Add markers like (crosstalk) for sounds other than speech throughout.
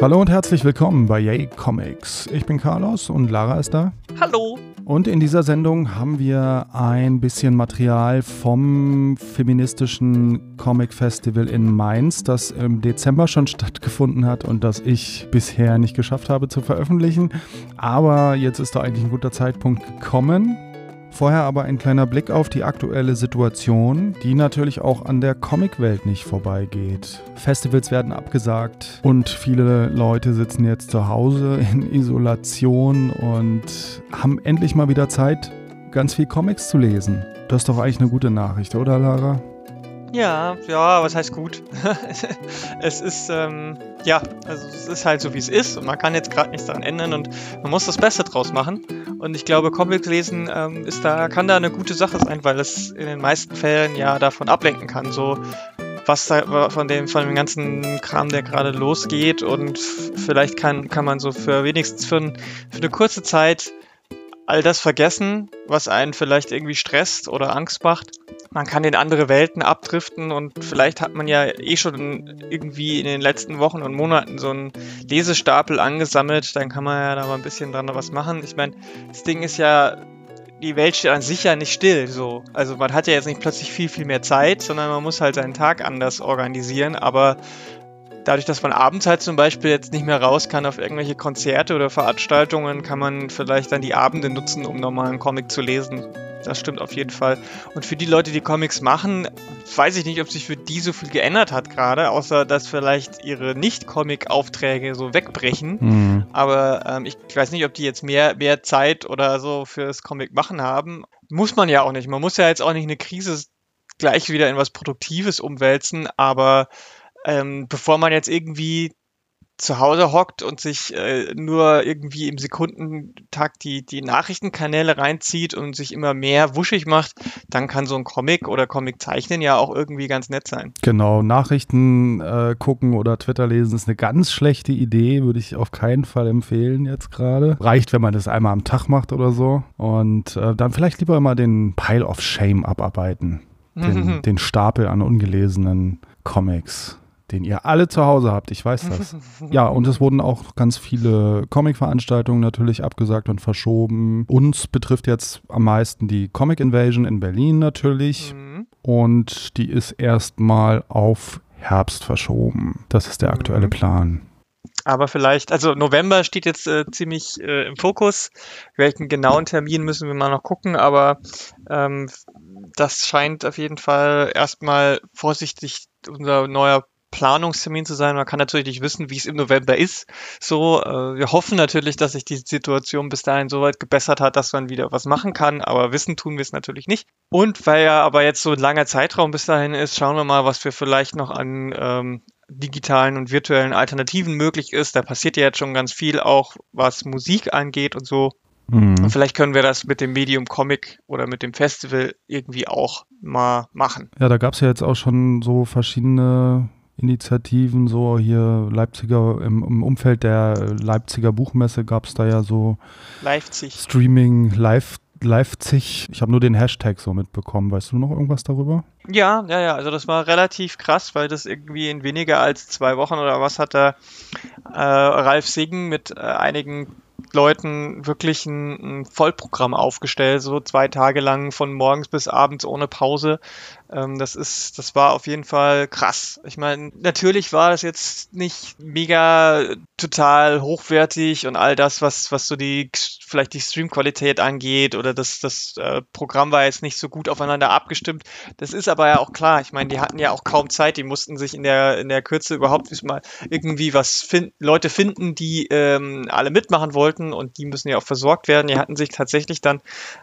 Hallo und herzlich willkommen bei Yay Comics. Ich bin Carlos und Lara ist da. Hallo. Und in dieser Sendung haben wir ein bisschen Material vom feministischen Comic Festival in Mainz, das im Dezember schon stattgefunden hat und das ich bisher nicht geschafft habe zu veröffentlichen. Aber jetzt ist da eigentlich ein guter Zeitpunkt gekommen. Vorher aber ein kleiner Blick auf die aktuelle Situation, die natürlich auch an der Comicwelt nicht vorbeigeht. Festivals werden abgesagt und viele Leute sitzen jetzt zu Hause in Isolation und haben endlich mal wieder Zeit, ganz viel Comics zu lesen. Das ist doch eigentlich eine gute Nachricht, oder Lara? Ja, ja, was heißt gut? (laughs) es ist, ähm, ja, also es ist halt so, wie es ist und man kann jetzt gerade nichts daran ändern und man muss das Beste draus machen. Und ich glaube, Comics lesen ähm, ist da, kann da eine gute Sache sein, weil es in den meisten Fällen ja davon ablenken kann, so was da von dem, von dem ganzen Kram, der gerade losgeht und vielleicht kann, kann man so für wenigstens für, ein, für eine kurze Zeit all das vergessen, was einen vielleicht irgendwie stresst oder Angst macht. Man kann in andere Welten abdriften und vielleicht hat man ja eh schon irgendwie in den letzten Wochen und Monaten so einen Lesestapel angesammelt. Dann kann man ja da mal ein bisschen dran was machen. Ich meine, das Ding ist ja, die Welt steht an sich ja nicht still. So. Also man hat ja jetzt nicht plötzlich viel, viel mehr Zeit, sondern man muss halt seinen Tag anders organisieren. Aber dadurch, dass man abends halt zum Beispiel jetzt nicht mehr raus kann auf irgendwelche Konzerte oder Veranstaltungen, kann man vielleicht dann die Abende nutzen, um nochmal einen Comic zu lesen. Das stimmt auf jeden Fall. Und für die Leute, die Comics machen, weiß ich nicht, ob sich für die so viel geändert hat gerade, außer dass vielleicht ihre Nicht-Comic-Aufträge so wegbrechen. Mhm. Aber ähm, ich weiß nicht, ob die jetzt mehr, mehr Zeit oder so fürs Comic machen haben. Muss man ja auch nicht. Man muss ja jetzt auch nicht eine Krise gleich wieder in was Produktives umwälzen, aber ähm, bevor man jetzt irgendwie zu Hause hockt und sich äh, nur irgendwie im Sekundentakt die, die Nachrichtenkanäle reinzieht und sich immer mehr wuschig macht, dann kann so ein Comic oder Comic zeichnen ja auch irgendwie ganz nett sein. Genau, Nachrichten äh, gucken oder Twitter lesen ist eine ganz schlechte Idee, würde ich auf keinen Fall empfehlen jetzt gerade. Reicht, wenn man das einmal am Tag macht oder so. Und äh, dann vielleicht lieber immer den Pile of Shame abarbeiten. Den, (laughs) den Stapel an ungelesenen Comics den ihr alle zu Hause habt. Ich weiß das. (laughs) ja, und es wurden auch ganz viele Comic-Veranstaltungen natürlich abgesagt und verschoben. Uns betrifft jetzt am meisten die Comic Invasion in Berlin natürlich. Mhm. Und die ist erstmal auf Herbst verschoben. Das ist der aktuelle mhm. Plan. Aber vielleicht, also November steht jetzt äh, ziemlich äh, im Fokus. Welchen genauen Termin müssen wir mal noch gucken, aber ähm, das scheint auf jeden Fall erstmal vorsichtig unser neuer Planungstermin zu sein. Man kann natürlich nicht wissen, wie es im November ist. So, äh, wir hoffen natürlich, dass sich die Situation bis dahin so weit gebessert hat, dass man wieder was machen kann, aber wissen tun wir es natürlich nicht. Und weil ja aber jetzt so ein langer Zeitraum bis dahin ist, schauen wir mal, was wir vielleicht noch an ähm, digitalen und virtuellen Alternativen möglich ist. Da passiert ja jetzt schon ganz viel, auch was Musik angeht und so. Mhm. Und vielleicht können wir das mit dem Medium Comic oder mit dem Festival irgendwie auch mal machen. Ja, da gab es ja jetzt auch schon so verschiedene Initiativen, so hier Leipziger, im, im Umfeld der Leipziger Buchmesse gab es da ja so Leipzig. Streaming, Live, Leipzig. Ich habe nur den Hashtag so mitbekommen. Weißt du noch irgendwas darüber? Ja, ja, ja. Also das war relativ krass, weil das irgendwie in weniger als zwei Wochen oder was hat da äh, Ralf Siggen mit äh, einigen Leuten wirklich ein, ein, Vollprogramm aufgestellt, so zwei Tage lang von morgens bis abends ohne Pause. Ähm, das ist, das war auf jeden Fall krass. Ich meine, natürlich war das jetzt nicht mega total hochwertig und all das, was, was so die, vielleicht die Streamqualität angeht oder das, das äh, Programm war jetzt nicht so gut aufeinander abgestimmt. Das ist aber ja auch klar. Ich meine, die hatten ja auch kaum Zeit. Die mussten sich in der, in der Kürze überhaupt mal irgendwie was finden, Leute finden, die ähm, alle mitmachen wollten und die müssen ja auch versorgt werden. Die hatten sich tatsächlich dann,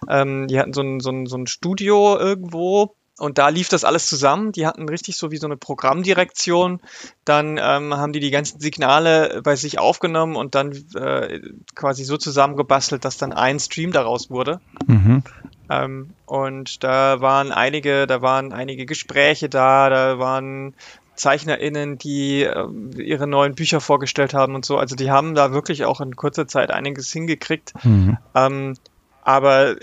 ähm, die hatten so ein, so ein, so ein Studio irgendwo und da lief das alles zusammen. Die hatten richtig so wie so eine Programmdirektion. Dann ähm, haben die die ganzen Signale bei sich aufgenommen und dann äh, quasi so zusammengebastelt, dass dann ein Stream daraus wurde. Mhm. Ähm, und da waren einige, da waren einige Gespräche da, da waren ZeichnerInnen, die äh, ihre neuen Bücher vorgestellt haben und so. Also die haben da wirklich auch in kurzer Zeit einiges hingekriegt. Mhm. Ähm, aber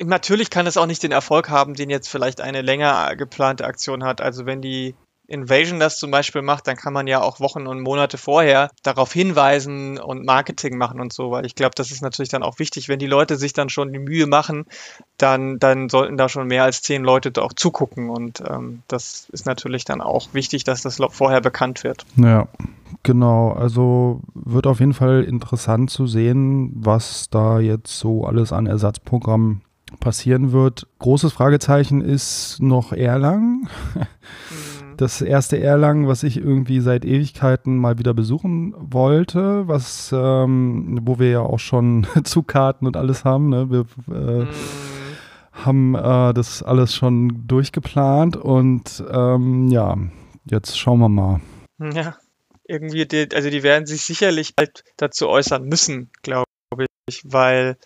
natürlich kann es auch nicht den Erfolg haben, den jetzt vielleicht eine länger geplante Aktion hat. Also wenn die Invasion das zum Beispiel macht, dann kann man ja auch Wochen und Monate vorher darauf hinweisen und Marketing machen und so, weil ich glaube, das ist natürlich dann auch wichtig, wenn die Leute sich dann schon die Mühe machen, dann, dann sollten da schon mehr als zehn Leute auch zugucken und ähm, das ist natürlich dann auch wichtig, dass das vorher bekannt wird. Ja, genau. Also wird auf jeden Fall interessant zu sehen, was da jetzt so alles an Ersatzprogrammen passieren wird. Großes Fragezeichen ist noch Erlangen. Mhm. Das erste Erlangen, was ich irgendwie seit Ewigkeiten mal wieder besuchen wollte, was, ähm, wo wir ja auch schon (laughs) Zugkarten und alles haben. Ne? Wir äh, mhm. haben äh, das alles schon durchgeplant und ähm, ja, jetzt schauen wir mal. (laughs) Ja, irgendwie, die, also die werden sich sicherlich bald dazu äußern müssen, glaube ich, weil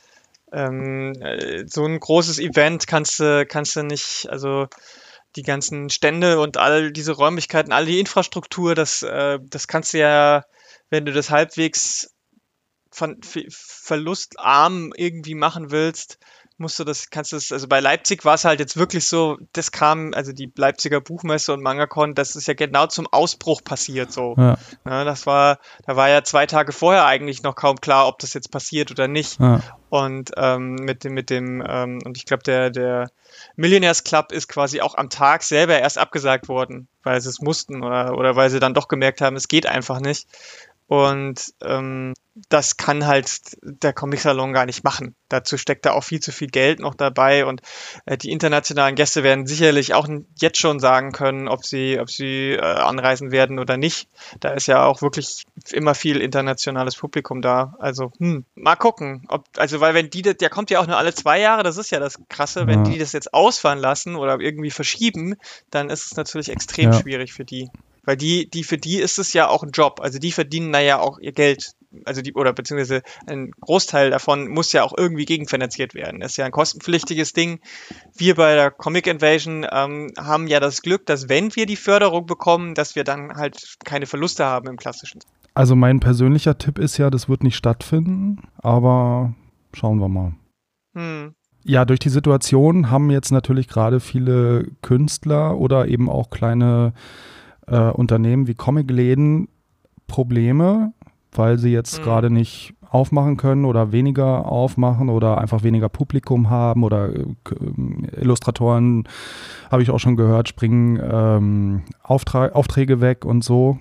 ähm, äh, so ein großes Event kannst du, kannst du nicht, also die ganzen Stände und all diese Räumlichkeiten, all die Infrastruktur, das, äh, das kannst du ja, wenn du das halbwegs von, verlustarm irgendwie machen willst, musst du das, kannst du das, also bei Leipzig war es halt jetzt wirklich so, das kam, also die Leipziger Buchmesse und MangaCon, das ist ja genau zum Ausbruch passiert so. Ja. ja. das war, da war ja zwei Tage vorher eigentlich noch kaum klar, ob das jetzt passiert oder nicht. Ja. Und ähm, mit dem, mit dem, ähm, und ich glaube, der, der Millionaires Club ist quasi auch am Tag selber erst abgesagt worden, weil sie es mussten oder, oder weil sie dann doch gemerkt haben, es geht einfach nicht. Und ähm, das kann halt der Comic-Salon gar nicht machen. Dazu steckt da auch viel zu viel Geld noch dabei und äh, die internationalen Gäste werden sicherlich auch jetzt schon sagen können, ob sie, ob sie äh, anreisen werden oder nicht. Da ist ja auch wirklich immer viel internationales Publikum da. Also hm, mal gucken, ob also weil wenn die das, der kommt ja auch nur alle zwei Jahre, das ist ja das Krasse, wenn die das jetzt ausfahren lassen oder irgendwie verschieben, dann ist es natürlich extrem ja. schwierig für die. Weil die, die, für die ist es ja auch ein Job. Also die verdienen da ja auch ihr Geld. Also die, oder beziehungsweise ein Großteil davon muss ja auch irgendwie gegenfinanziert werden. Das ist ja ein kostenpflichtiges Ding. Wir bei der Comic Invasion ähm, haben ja das Glück, dass wenn wir die Förderung bekommen, dass wir dann halt keine Verluste haben im klassischen. Also mein persönlicher Tipp ist ja, das wird nicht stattfinden, aber schauen wir mal. Hm. Ja, durch die Situation haben jetzt natürlich gerade viele Künstler oder eben auch kleine äh, Unternehmen wie Comicläden Probleme, weil sie jetzt mhm. gerade nicht aufmachen können oder weniger aufmachen oder einfach weniger Publikum haben oder äh, Illustratoren, habe ich auch schon gehört, springen ähm, Auftra Aufträge weg und so.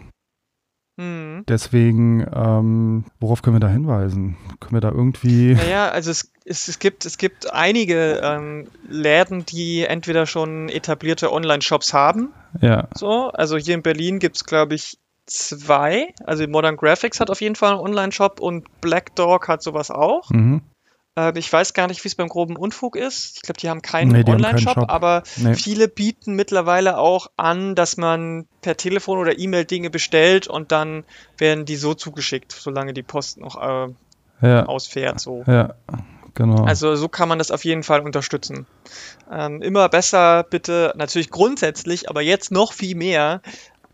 Mhm. Deswegen, ähm, worauf können wir da hinweisen? Können wir da irgendwie. Naja, also es, es, es, gibt, es gibt einige ähm, Läden, die entweder schon etablierte Online-Shops haben. Ja. So, also hier in Berlin gibt es, glaube ich, zwei. Also Modern Graphics hat auf jeden Fall einen Online-Shop und Black Dog hat sowas auch. Mhm. Äh, ich weiß gar nicht, wie es beim groben Unfug ist. Ich glaube, die haben keinen nee, Online-Shop, aber nee. viele bieten mittlerweile auch an, dass man per Telefon oder E-Mail Dinge bestellt und dann werden die so zugeschickt, solange die Post noch äh, ja. ausfährt. So. Ja, genau. Also so kann man das auf jeden Fall unterstützen. Ähm, immer besser bitte, natürlich grundsätzlich, aber jetzt noch viel mehr,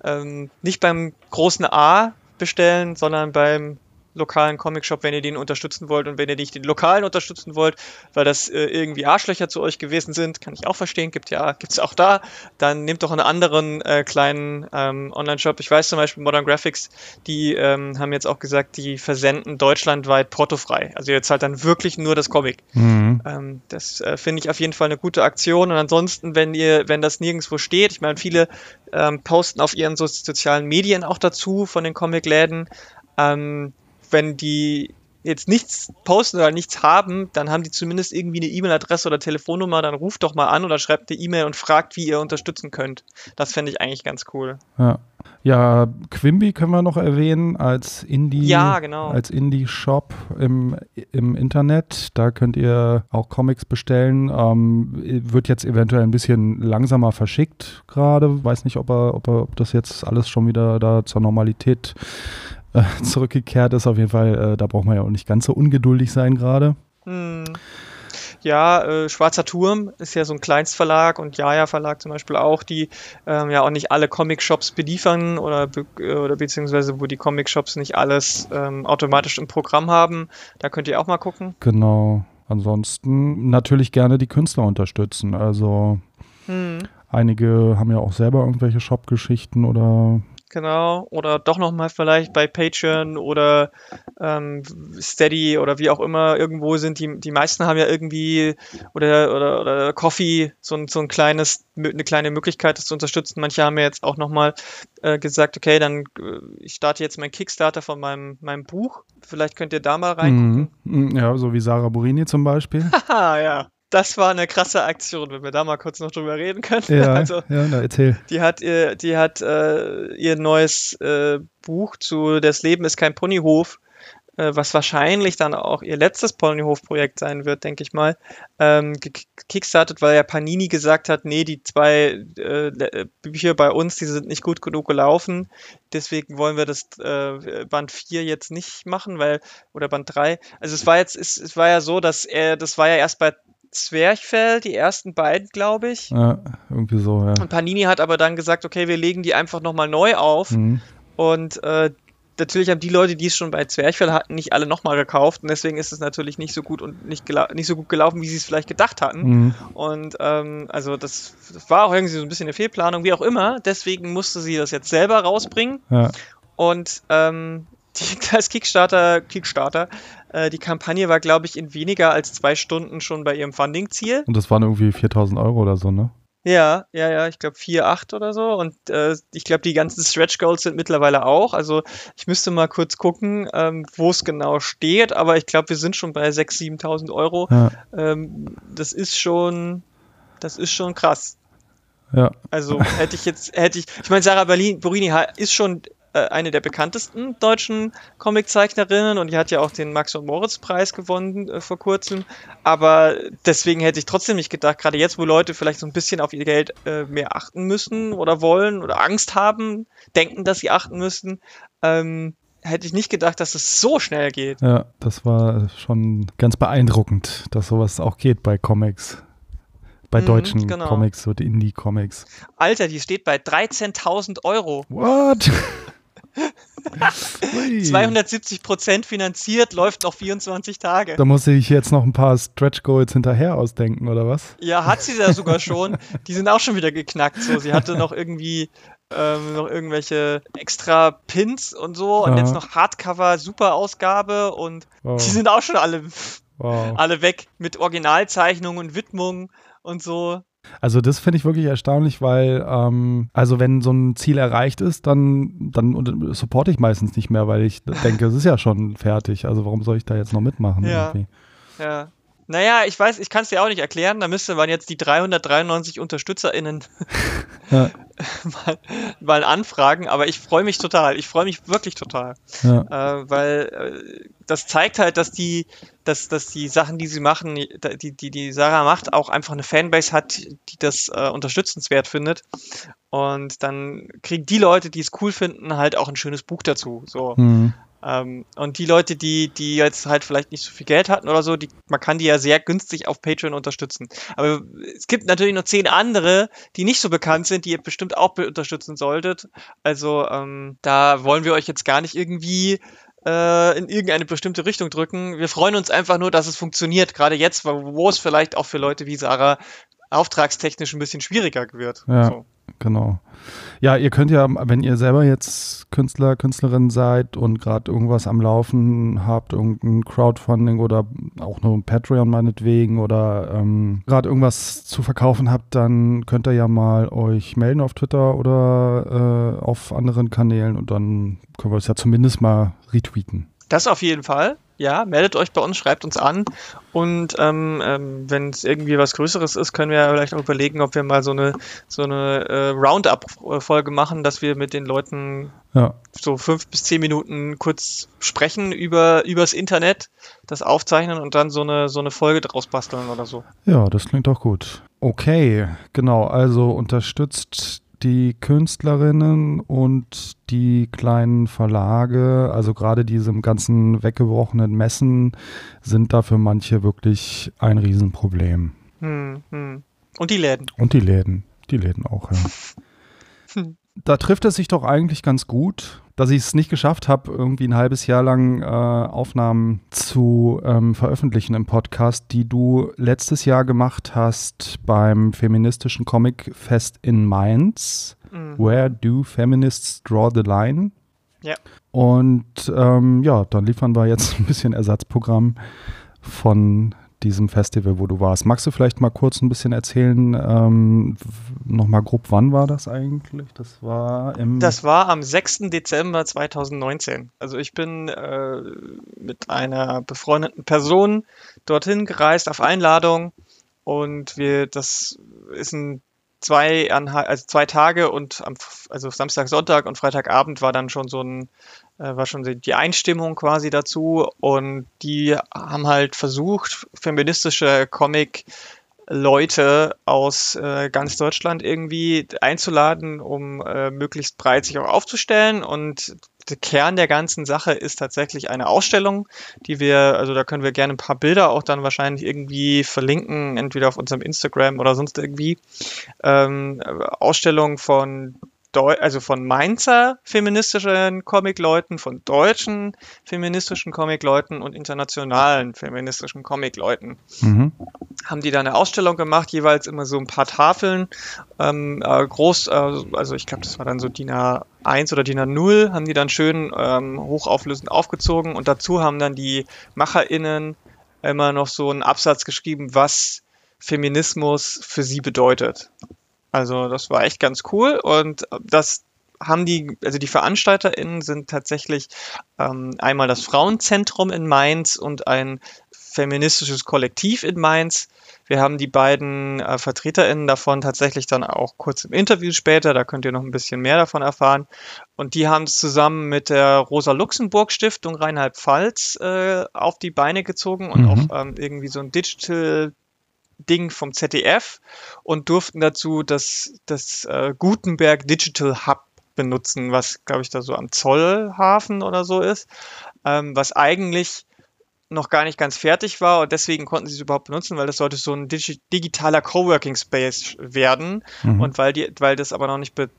ähm, nicht beim großen A bestellen, sondern beim lokalen Comicshop, wenn ihr den unterstützen wollt und wenn ihr nicht den lokalen unterstützen wollt, weil das äh, irgendwie Arschlöcher zu euch gewesen sind, kann ich auch verstehen, gibt ja, gibt's auch da, dann nehmt doch einen anderen äh, kleinen ähm, Online-Shop. Ich weiß zum Beispiel Modern Graphics, die ähm, haben jetzt auch gesagt, die versenden deutschlandweit portofrei. Also ihr zahlt dann wirklich nur das Comic. Mhm. Ähm, das äh, finde ich auf jeden Fall eine gute Aktion und ansonsten, wenn ihr, wenn das nirgendwo steht, ich meine, viele ähm, posten auf ihren so sozialen Medien auch dazu von den Comicläden, ähm, wenn die jetzt nichts posten oder nichts haben, dann haben die zumindest irgendwie eine E-Mail-Adresse oder Telefonnummer, dann ruft doch mal an oder schreibt eine E-Mail und fragt, wie ihr unterstützen könnt. Das fände ich eigentlich ganz cool. Ja. Ja, Quimby können wir noch erwähnen als Indie, ja, genau. als Indie-Shop im, im Internet. Da könnt ihr auch Comics bestellen. Ähm, wird jetzt eventuell ein bisschen langsamer verschickt gerade. Weiß nicht, ob, er, ob, er, ob das jetzt alles schon wieder da zur Normalität äh, (laughs) zurückgekehrt ist. Auf jeden Fall, äh, da braucht man ja auch nicht ganz so ungeduldig sein gerade. Hm. Ja, äh, Schwarzer Turm ist ja so ein Kleinstverlag und Jaja Verlag zum Beispiel auch, die ähm, ja auch nicht alle Comic-Shops beliefern oder, be äh, oder beziehungsweise wo die Comic-Shops nicht alles ähm, automatisch im Programm haben. Da könnt ihr auch mal gucken. Genau. Ansonsten natürlich gerne die Künstler unterstützen. Also hm. Einige haben ja auch selber irgendwelche Shop-Geschichten oder Genau, oder doch nochmal vielleicht bei Patreon oder ähm, Steady oder wie auch immer irgendwo sind. Die, die meisten haben ja irgendwie oder, oder, oder Coffee, so ein, so ein kleines, eine kleine Möglichkeit, das zu unterstützen. Manche haben ja jetzt auch nochmal äh, gesagt, okay, dann äh, ich starte jetzt mein Kickstarter von meinem, meinem Buch. Vielleicht könnt ihr da mal reingucken. Mhm. Ja, so wie Sarah Burini zum Beispiel. (laughs) Haha, ja das war eine krasse Aktion, wenn wir da mal kurz noch drüber reden können. Ja, (laughs) also, ja na, erzähl. Die hat ihr, die hat äh, ihr neues äh, Buch zu Das Leben ist kein Ponyhof, äh, was wahrscheinlich dann auch ihr letztes Ponyhof-Projekt sein wird, denke ich mal, ähm, gekickstartet, weil ja Panini gesagt hat, nee, die zwei äh, Bücher bei uns, die sind nicht gut genug gelaufen. Deswegen wollen wir das äh, Band 4 jetzt nicht machen, weil, oder Band 3. Also es war jetzt, es, es war ja so, dass er, das war ja erst bei Zwerchfell, die ersten beiden, glaube ich. Ja, irgendwie so, ja. Und Panini hat aber dann gesagt, okay, wir legen die einfach nochmal neu auf. Mhm. Und äh, natürlich haben die Leute, die es schon bei Zwerchfell hatten, nicht alle nochmal gekauft. Und deswegen ist es natürlich nicht so gut und nicht, nicht so gut gelaufen, wie sie es vielleicht gedacht hatten. Mhm. Und ähm, also das, das, war auch irgendwie so ein bisschen eine Fehlplanung, wie auch immer. Deswegen musste sie das jetzt selber rausbringen. Ja. Und ähm, die, als Kickstarter, Kickstarter äh, die Kampagne war, glaube ich, in weniger als zwei Stunden schon bei ihrem Funding-Ziel. Und das waren irgendwie 4000 Euro oder so, ne? Ja, ja, ja, ich glaube 4,8 oder so. Und äh, ich glaube, die ganzen Stretch Goals sind mittlerweile auch. Also ich müsste mal kurz gucken, ähm, wo es genau steht. Aber ich glaube, wir sind schon bei 6.000, 7.000 Euro. Ja. Ähm, das ist schon, das ist schon krass. Ja. Also hätte ich jetzt, hätte ich, ich meine, Sarah Berlin, Borini ist schon äh, eine der bekanntesten deutschen Comiczeichnerinnen und die hat ja auch den Max und Moritz Preis gewonnen äh, vor kurzem. Aber deswegen hätte ich trotzdem nicht gedacht, gerade jetzt, wo Leute vielleicht so ein bisschen auf ihr Geld äh, mehr achten müssen oder wollen oder Angst haben, denken, dass sie achten müssen, ähm, hätte ich nicht gedacht, dass es so schnell geht. Ja, das war schon ganz beeindruckend, dass sowas auch geht bei Comics bei mhm, deutschen genau. Comics, so die Indie-Comics. Alter, die steht bei 13.000 Euro. What? 270 Prozent finanziert, läuft noch 24 Tage. Da muss ich jetzt noch ein paar Stretch Goals hinterher ausdenken, oder was? Ja, hat sie ja sogar schon. Die sind auch schon wieder geknackt. So, sie hatte noch irgendwie ähm, noch irgendwelche extra Pins und so und Aha. jetzt noch Hardcover, super Ausgabe und wow. die sind auch schon alle, wow. alle weg mit Originalzeichnungen und Widmungen und so. Also das finde ich wirklich erstaunlich, weil ähm, also wenn so ein Ziel erreicht ist, dann, dann supporte ich meistens nicht mehr, weil ich denke, es ist ja schon fertig. Also warum soll ich da jetzt noch mitmachen? Ja. Irgendwie? Ja. Naja, ich weiß, ich kann es dir auch nicht erklären. Da müsste man jetzt die 393 UnterstützerInnen ja. (laughs) mal, mal, anfragen. Aber ich freue mich total. Ich freue mich wirklich total. Ja. Äh, weil äh, das zeigt halt, dass die, dass, dass die Sachen, die sie machen, die, die, die Sarah macht, auch einfach eine Fanbase hat, die das äh, unterstützenswert findet. Und dann kriegen die Leute, die es cool finden, halt auch ein schönes Buch dazu. So. Mhm. Ähm, und die Leute, die, die jetzt halt vielleicht nicht so viel Geld hatten oder so, die, man kann die ja sehr günstig auf Patreon unterstützen. Aber es gibt natürlich noch zehn andere, die nicht so bekannt sind, die ihr bestimmt auch unterstützen solltet. Also ähm, da wollen wir euch jetzt gar nicht irgendwie äh, in irgendeine bestimmte Richtung drücken. Wir freuen uns einfach nur, dass es funktioniert, gerade jetzt, wo es vielleicht auch für Leute wie Sarah auftragstechnisch ein bisschen schwieriger wird. Ja, so. Genau. Ja, ihr könnt ja, wenn ihr selber jetzt Künstler, Künstlerin seid und gerade irgendwas am Laufen habt, irgendein Crowdfunding oder auch nur ein Patreon meinetwegen oder ähm, gerade irgendwas zu verkaufen habt, dann könnt ihr ja mal euch melden auf Twitter oder äh, auf anderen Kanälen und dann können wir es ja zumindest mal retweeten. Das auf jeden Fall ja, meldet euch bei uns, schreibt uns an und ähm, ähm, wenn es irgendwie was Größeres ist, können wir vielleicht auch überlegen, ob wir mal so eine so eine äh, Roundup-Folge machen, dass wir mit den Leuten ja. so fünf bis zehn Minuten kurz sprechen über übers Internet, das aufzeichnen und dann so eine so eine Folge draus basteln oder so. Ja, das klingt auch gut. Okay, genau. Also unterstützt die Künstlerinnen und die kleinen Verlage, also gerade diese ganzen weggebrochenen Messen, sind da für manche wirklich ein Riesenproblem. Hm, hm. Und die Läden. Und die Läden. Die Läden auch, ja. (laughs) da trifft es sich doch eigentlich ganz gut, dass ich es nicht geschafft habe, irgendwie ein halbes Jahr lang äh, Aufnahmen zu ähm, veröffentlichen im Podcast, die du letztes Jahr gemacht hast beim feministischen Comic Fest in Mainz. Mhm. Where do feminists draw the line? Ja. Und ähm, ja, dann liefern wir jetzt (laughs) ein bisschen Ersatzprogramm von diesem Festival, wo du warst. Magst du vielleicht mal kurz ein bisschen erzählen, ähm, nochmal grob, wann war das eigentlich? Das war im. Das war am 6. Dezember 2019. Also ich bin äh, mit einer befreundeten Person dorthin gereist auf Einladung und wir, das ist ein zwei, also zwei Tage und am, also Samstag, Sonntag und Freitagabend war dann schon so ein, war schon die Einstimmung quasi dazu und die haben halt versucht, feministische Comic Leute aus äh, ganz Deutschland irgendwie einzuladen, um äh, möglichst breit sich auch aufzustellen. Und der Kern der ganzen Sache ist tatsächlich eine Ausstellung, die wir, also da können wir gerne ein paar Bilder auch dann wahrscheinlich irgendwie verlinken, entweder auf unserem Instagram oder sonst irgendwie. Ähm, Ausstellung von Deu also von Mainzer feministischen Comic-Leuten, von deutschen feministischen Comic-Leuten und internationalen feministischen Comic-Leuten. Mhm. Haben die da eine Ausstellung gemacht, jeweils immer so ein paar Tafeln, ähm, äh, groß, äh, also ich glaube, das war dann so DIN A1 oder DIN A0, haben die dann schön ähm, hochauflösend aufgezogen und dazu haben dann die MacherInnen immer noch so einen Absatz geschrieben, was Feminismus für sie bedeutet. Also das war echt ganz cool und das haben die, also die VeranstalterInnen sind tatsächlich ähm, einmal das Frauenzentrum in Mainz und ein feministisches Kollektiv in Mainz. Wir haben die beiden äh, VertreterInnen davon tatsächlich dann auch kurz im Interview später, da könnt ihr noch ein bisschen mehr davon erfahren. Und die haben es zusammen mit der Rosa-Luxemburg-Stiftung Rheinland-Pfalz äh, auf die Beine gezogen und mhm. auch ähm, irgendwie so ein Digital Ding vom ZDF und durften dazu das, das äh, Gutenberg Digital Hub benutzen, was, glaube ich, da so am Zollhafen oder so ist, ähm, was eigentlich noch gar nicht ganz fertig war und deswegen konnten sie es überhaupt benutzen, weil das sollte so ein digi digitaler Coworking Space werden mhm. und weil die, weil das aber noch nicht be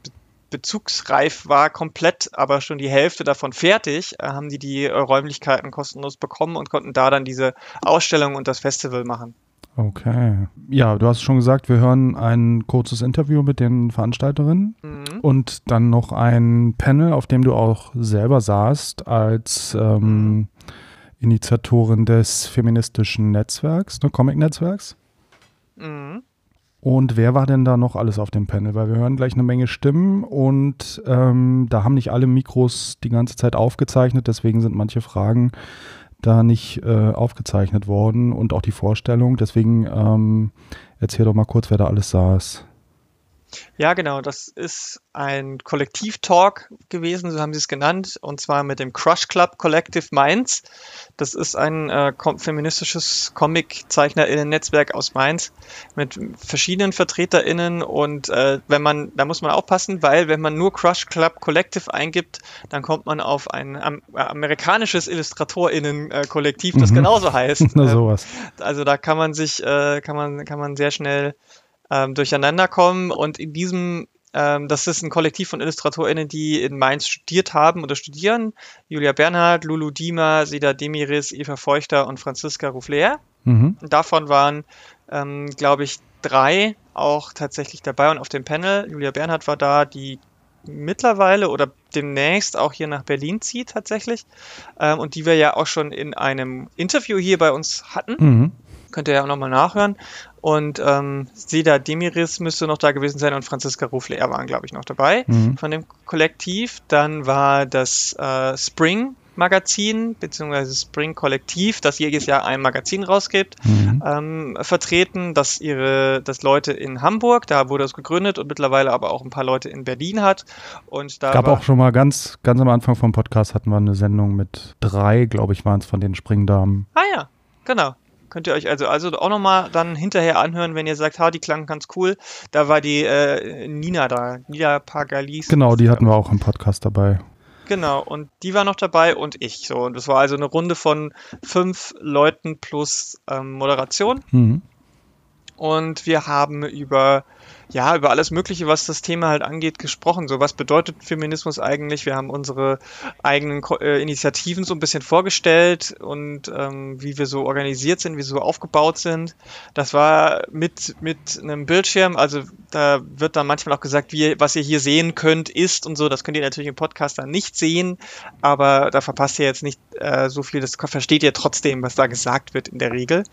bezugsreif war, komplett, aber schon die Hälfte davon fertig, äh, haben die die Räumlichkeiten kostenlos bekommen und konnten da dann diese Ausstellung und das Festival machen. Okay. Ja, du hast schon gesagt, wir hören ein kurzes Interview mit den Veranstalterinnen mhm. und dann noch ein Panel, auf dem du auch selber saßt als ähm, Initiatorin des feministischen Netzwerks, ne, Comic-Netzwerks. Mhm. Und wer war denn da noch alles auf dem Panel? Weil wir hören gleich eine Menge Stimmen und ähm, da haben nicht alle Mikros die ganze Zeit aufgezeichnet, deswegen sind manche Fragen da nicht äh, aufgezeichnet worden und auch die Vorstellung. Deswegen ähm, erzähl doch mal kurz, wer da alles saß. Ja, genau. Das ist ein Kollektiv-Talk gewesen, so haben sie es genannt, und zwar mit dem Crush Club Collective Mainz. Das ist ein äh, feministisches Comic-ZeichnerInnen-Netzwerk aus Mainz mit verschiedenen VertreterInnen und äh, wenn man, da muss man aufpassen, weil wenn man nur Crush Club Collective eingibt, dann kommt man auf ein am, äh, amerikanisches IllustratorInnen-Kollektiv, das mhm. genauso heißt. (laughs) Na, sowas. also da kann man sich, äh, kann man, kann man sehr schnell ähm, durcheinander kommen. Und in diesem, ähm, das ist ein Kollektiv von IllustratorInnen, die in Mainz studiert haben oder studieren. Julia Bernhard, Lulu Diemer, Sida Demiris, Eva Feuchter und Franziska Ruffler. Mhm. Davon waren, ähm, glaube ich, drei auch tatsächlich dabei und auf dem Panel. Julia Bernhard war da, die mittlerweile oder demnächst auch hier nach Berlin zieht tatsächlich ähm, und die wir ja auch schon in einem Interview hier bei uns hatten. Mhm. Könnt ihr ja auch nochmal nachhören. Und ähm, Seda Demiris müsste noch da gewesen sein und Franziska Rufler waren, glaube ich, noch dabei mhm. von dem Kollektiv. Dann war das äh, Spring Magazin beziehungsweise Spring Kollektiv, das jedes Jahr ein Magazin rausgibt, mhm. ähm, vertreten, dass ihre, dass Leute in Hamburg, da wurde es gegründet und mittlerweile aber auch ein paar Leute in Berlin hat. Und da gab auch schon mal ganz, ganz am Anfang vom Podcast hatten wir eine Sendung mit drei, glaube ich, waren es von den Springdamen. Ah ja, genau. Könnt ihr euch also, also auch nochmal dann hinterher anhören, wenn ihr sagt, ha, die klang ganz cool. Da war die äh, Nina da, Nina Pagalis. Genau, die hatten wir auch im Podcast dabei. Genau, und die war noch dabei und ich. So, und das war also eine Runde von fünf Leuten plus ähm, Moderation. Mhm. Und wir haben über ja, über alles Mögliche, was das Thema halt angeht, gesprochen. So, was bedeutet Feminismus eigentlich? Wir haben unsere eigenen äh, Initiativen so ein bisschen vorgestellt und ähm, wie wir so organisiert sind, wie wir so aufgebaut sind. Das war mit, mit einem Bildschirm, also da wird dann manchmal auch gesagt, wie, was ihr hier sehen könnt, ist und so. Das könnt ihr natürlich im Podcast dann nicht sehen, aber da verpasst ihr jetzt nicht äh, so viel. Das versteht ihr trotzdem, was da gesagt wird in der Regel.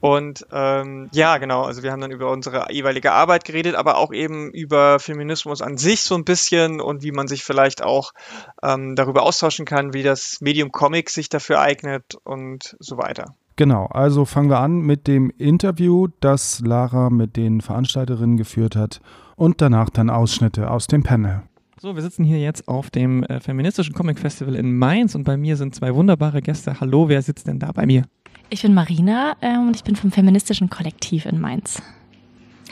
Und ähm, ja, genau, also wir haben dann über unsere jeweilige Arbeit geredet, aber auch eben über Feminismus an sich so ein bisschen und wie man sich vielleicht auch ähm, darüber austauschen kann, wie das Medium Comic sich dafür eignet und so weiter. Genau, also fangen wir an mit dem Interview, das Lara mit den Veranstalterinnen geführt hat und danach dann Ausschnitte aus dem Panel. So, wir sitzen hier jetzt auf dem äh, feministischen Comic Festival in Mainz und bei mir sind zwei wunderbare Gäste. Hallo, wer sitzt denn da bei mir? Ich bin Marina äh, und ich bin vom feministischen Kollektiv in Mainz.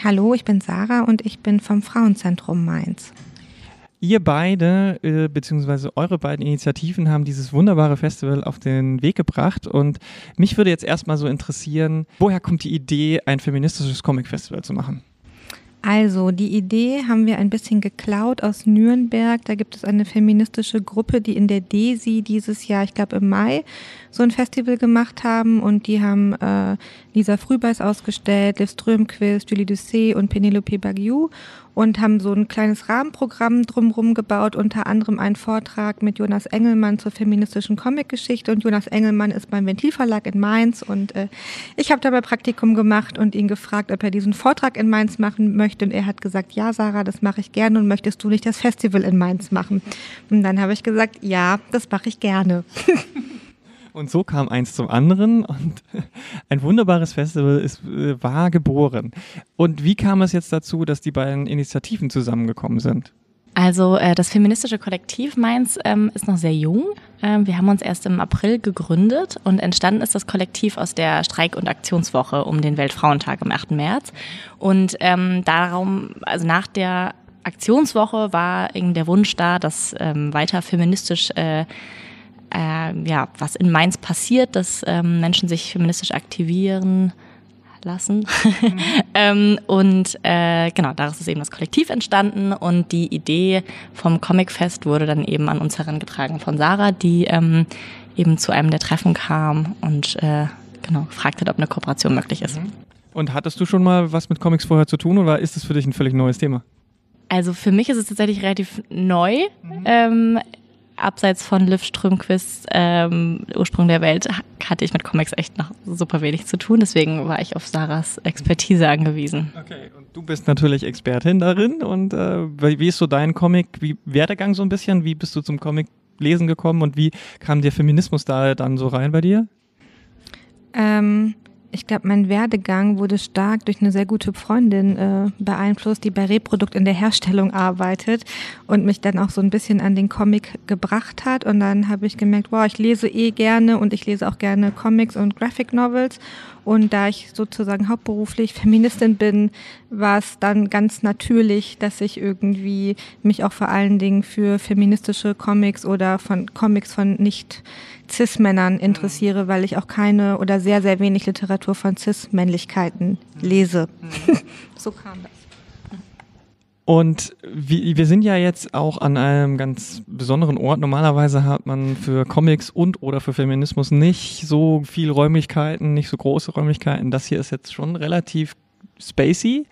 Hallo, ich bin Sarah und ich bin vom Frauenzentrum Mainz. Ihr beide, äh, beziehungsweise eure beiden Initiativen haben dieses wunderbare Festival auf den Weg gebracht und mich würde jetzt erstmal so interessieren, woher kommt die Idee, ein feministisches Comic-Festival zu machen? Also, die Idee haben wir ein bisschen geklaut aus Nürnberg. Da gibt es eine feministische Gruppe, die in der DESI dieses Jahr, ich glaube im Mai, so ein Festival gemacht haben. Und die haben äh, Lisa Frühbeiß ausgestellt, Liv Strömquist, Julie Doucet und Penelope Bagiou und haben so ein kleines Rahmenprogramm drumherum gebaut, unter anderem einen Vortrag mit Jonas Engelmann zur feministischen Comicgeschichte und Jonas Engelmann ist beim Ventilverlag in Mainz und äh, ich habe dabei Praktikum gemacht und ihn gefragt, ob er diesen Vortrag in Mainz machen möchte und er hat gesagt, ja Sarah, das mache ich gerne und möchtest du nicht das Festival in Mainz machen? Und dann habe ich gesagt, ja, das mache ich gerne. (laughs) Und so kam eins zum anderen und (laughs) ein wunderbares Festival ist, äh, war geboren. Und wie kam es jetzt dazu, dass die beiden Initiativen zusammengekommen sind? Also äh, das feministische Kollektiv Mainz ähm, ist noch sehr jung. Ähm, wir haben uns erst im April gegründet und entstanden ist das Kollektiv aus der Streik- und Aktionswoche um den Weltfrauentag am 8. März. Und ähm, darum, also nach der Aktionswoche war irgendwie der Wunsch da, dass ähm, weiter feministisch äh, äh, ja, was in Mainz passiert, dass ähm, Menschen sich feministisch aktivieren lassen. Mhm. (laughs) ähm, und äh, genau, daraus ist eben das Kollektiv entstanden und die Idee vom Comicfest wurde dann eben an uns herangetragen von Sarah, die ähm, eben zu einem der Treffen kam und äh, genau gefragt hat, ob eine Kooperation möglich ist. Mhm. Und hattest du schon mal was mit Comics vorher zu tun oder ist es für dich ein völlig neues Thema? Also für mich ist es tatsächlich relativ neu. Mhm. Ähm, abseits von Liv Strömquist ähm, Ursprung der Welt hatte ich mit Comics echt noch super wenig zu tun. Deswegen war ich auf Sarahs Expertise angewiesen. Okay, und du bist natürlich Expertin darin. Und äh, wie ist so dein Comic, wie Werdegang so ein bisschen? Wie bist du zum Comic lesen gekommen und wie kam der Feminismus da dann so rein bei dir? Ähm, ich glaube, mein Werdegang wurde stark durch eine sehr gute Freundin äh, beeinflusst, die bei Reprodukt in der Herstellung arbeitet und mich dann auch so ein bisschen an den Comic gebracht hat. Und dann habe ich gemerkt, wow, ich lese eh gerne und ich lese auch gerne Comics und Graphic Novels. Und da ich sozusagen hauptberuflich Feministin bin, war es dann ganz natürlich, dass ich irgendwie mich auch vor allen Dingen für feministische Comics oder von Comics von nicht Cis-Männern mhm. interessiere, weil ich auch keine oder sehr, sehr wenig Literatur von Cis-Männlichkeiten lese. Mhm. (laughs) so kam das. Und wir sind ja jetzt auch an einem ganz besonderen Ort. Normalerweise hat man für Comics und oder für Feminismus nicht so viel Räumlichkeiten, nicht so große Räumlichkeiten. Das hier ist jetzt schon relativ spacey.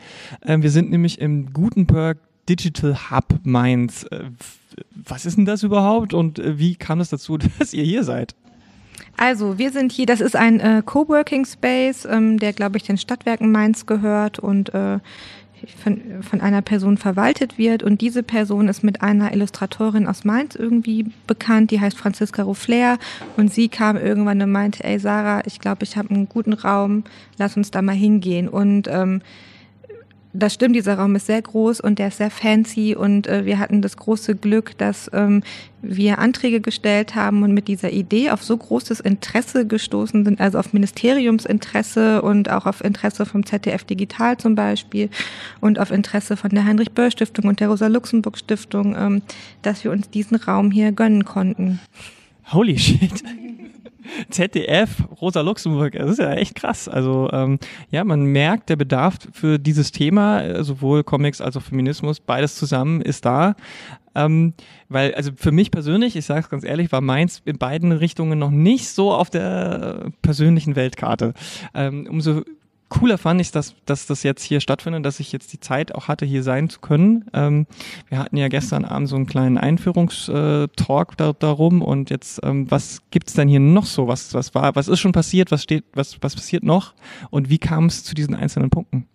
Ähm, wir sind nämlich im Gutenberg Digital Hub Mainz. Äh, was ist denn das überhaupt und äh, wie kam es dazu, (laughs) dass ihr hier seid? Also, wir sind hier, das ist ein äh, Coworking Space, ähm, der, glaube ich, den Stadtwerken Mainz gehört und äh, von, von einer Person verwaltet wird. Und diese Person ist mit einer Illustratorin aus Mainz irgendwie bekannt, die heißt Franziska Ruffler. Und sie kam irgendwann und meinte, ey Sarah, ich glaube, ich habe einen guten Raum, lass uns da mal hingehen. Und ähm, das stimmt, dieser Raum ist sehr groß und der ist sehr fancy und äh, wir hatten das große Glück, dass ähm, wir Anträge gestellt haben und mit dieser Idee auf so großes Interesse gestoßen sind, also auf Ministeriumsinteresse und auch auf Interesse vom ZDF Digital zum Beispiel und auf Interesse von der Heinrich Böll Stiftung und der Rosa Luxemburg Stiftung, ähm, dass wir uns diesen Raum hier gönnen konnten. Holy shit. ZDF, Rosa Luxemburg, das ist ja echt krass. Also ähm, ja, man merkt, der Bedarf für dieses Thema, äh, sowohl Comics als auch Feminismus, beides zusammen ist da. Ähm, weil, also für mich persönlich, ich sage es ganz ehrlich, war meins in beiden Richtungen noch nicht so auf der persönlichen Weltkarte. Ähm, umso cooler fand ich, dass, dass das jetzt hier stattfindet, dass ich jetzt die Zeit auch hatte, hier sein zu können. Ähm, wir hatten ja gestern Abend so einen kleinen Einführungstalk da, darum und jetzt, ähm, was gibt's denn hier noch so? Was, was war, was ist schon passiert? Was steht, was, was passiert noch? Und wie kam es zu diesen einzelnen Punkten?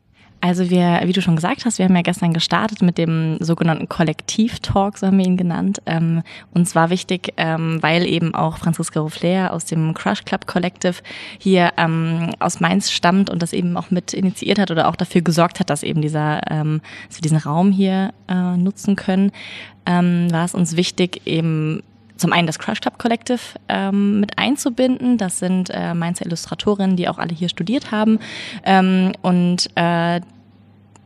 Also wir, wie du schon gesagt hast, wir haben ja gestern gestartet mit dem sogenannten Kollektiv-Talk, so haben wir ihn genannt. Ähm, uns war wichtig, ähm, weil eben auch Franziska Ruffler aus dem Crush Club Collective hier ähm, aus Mainz stammt und das eben auch mit initiiert hat oder auch dafür gesorgt hat, dass eben dieser, ähm, dass wir diesen Raum hier äh, nutzen können, ähm, war es uns wichtig, eben zum einen das Crush Club Collective ähm, mit einzubinden. Das sind äh, Mainzer Illustratorinnen, die auch alle hier studiert haben. Ähm, und äh,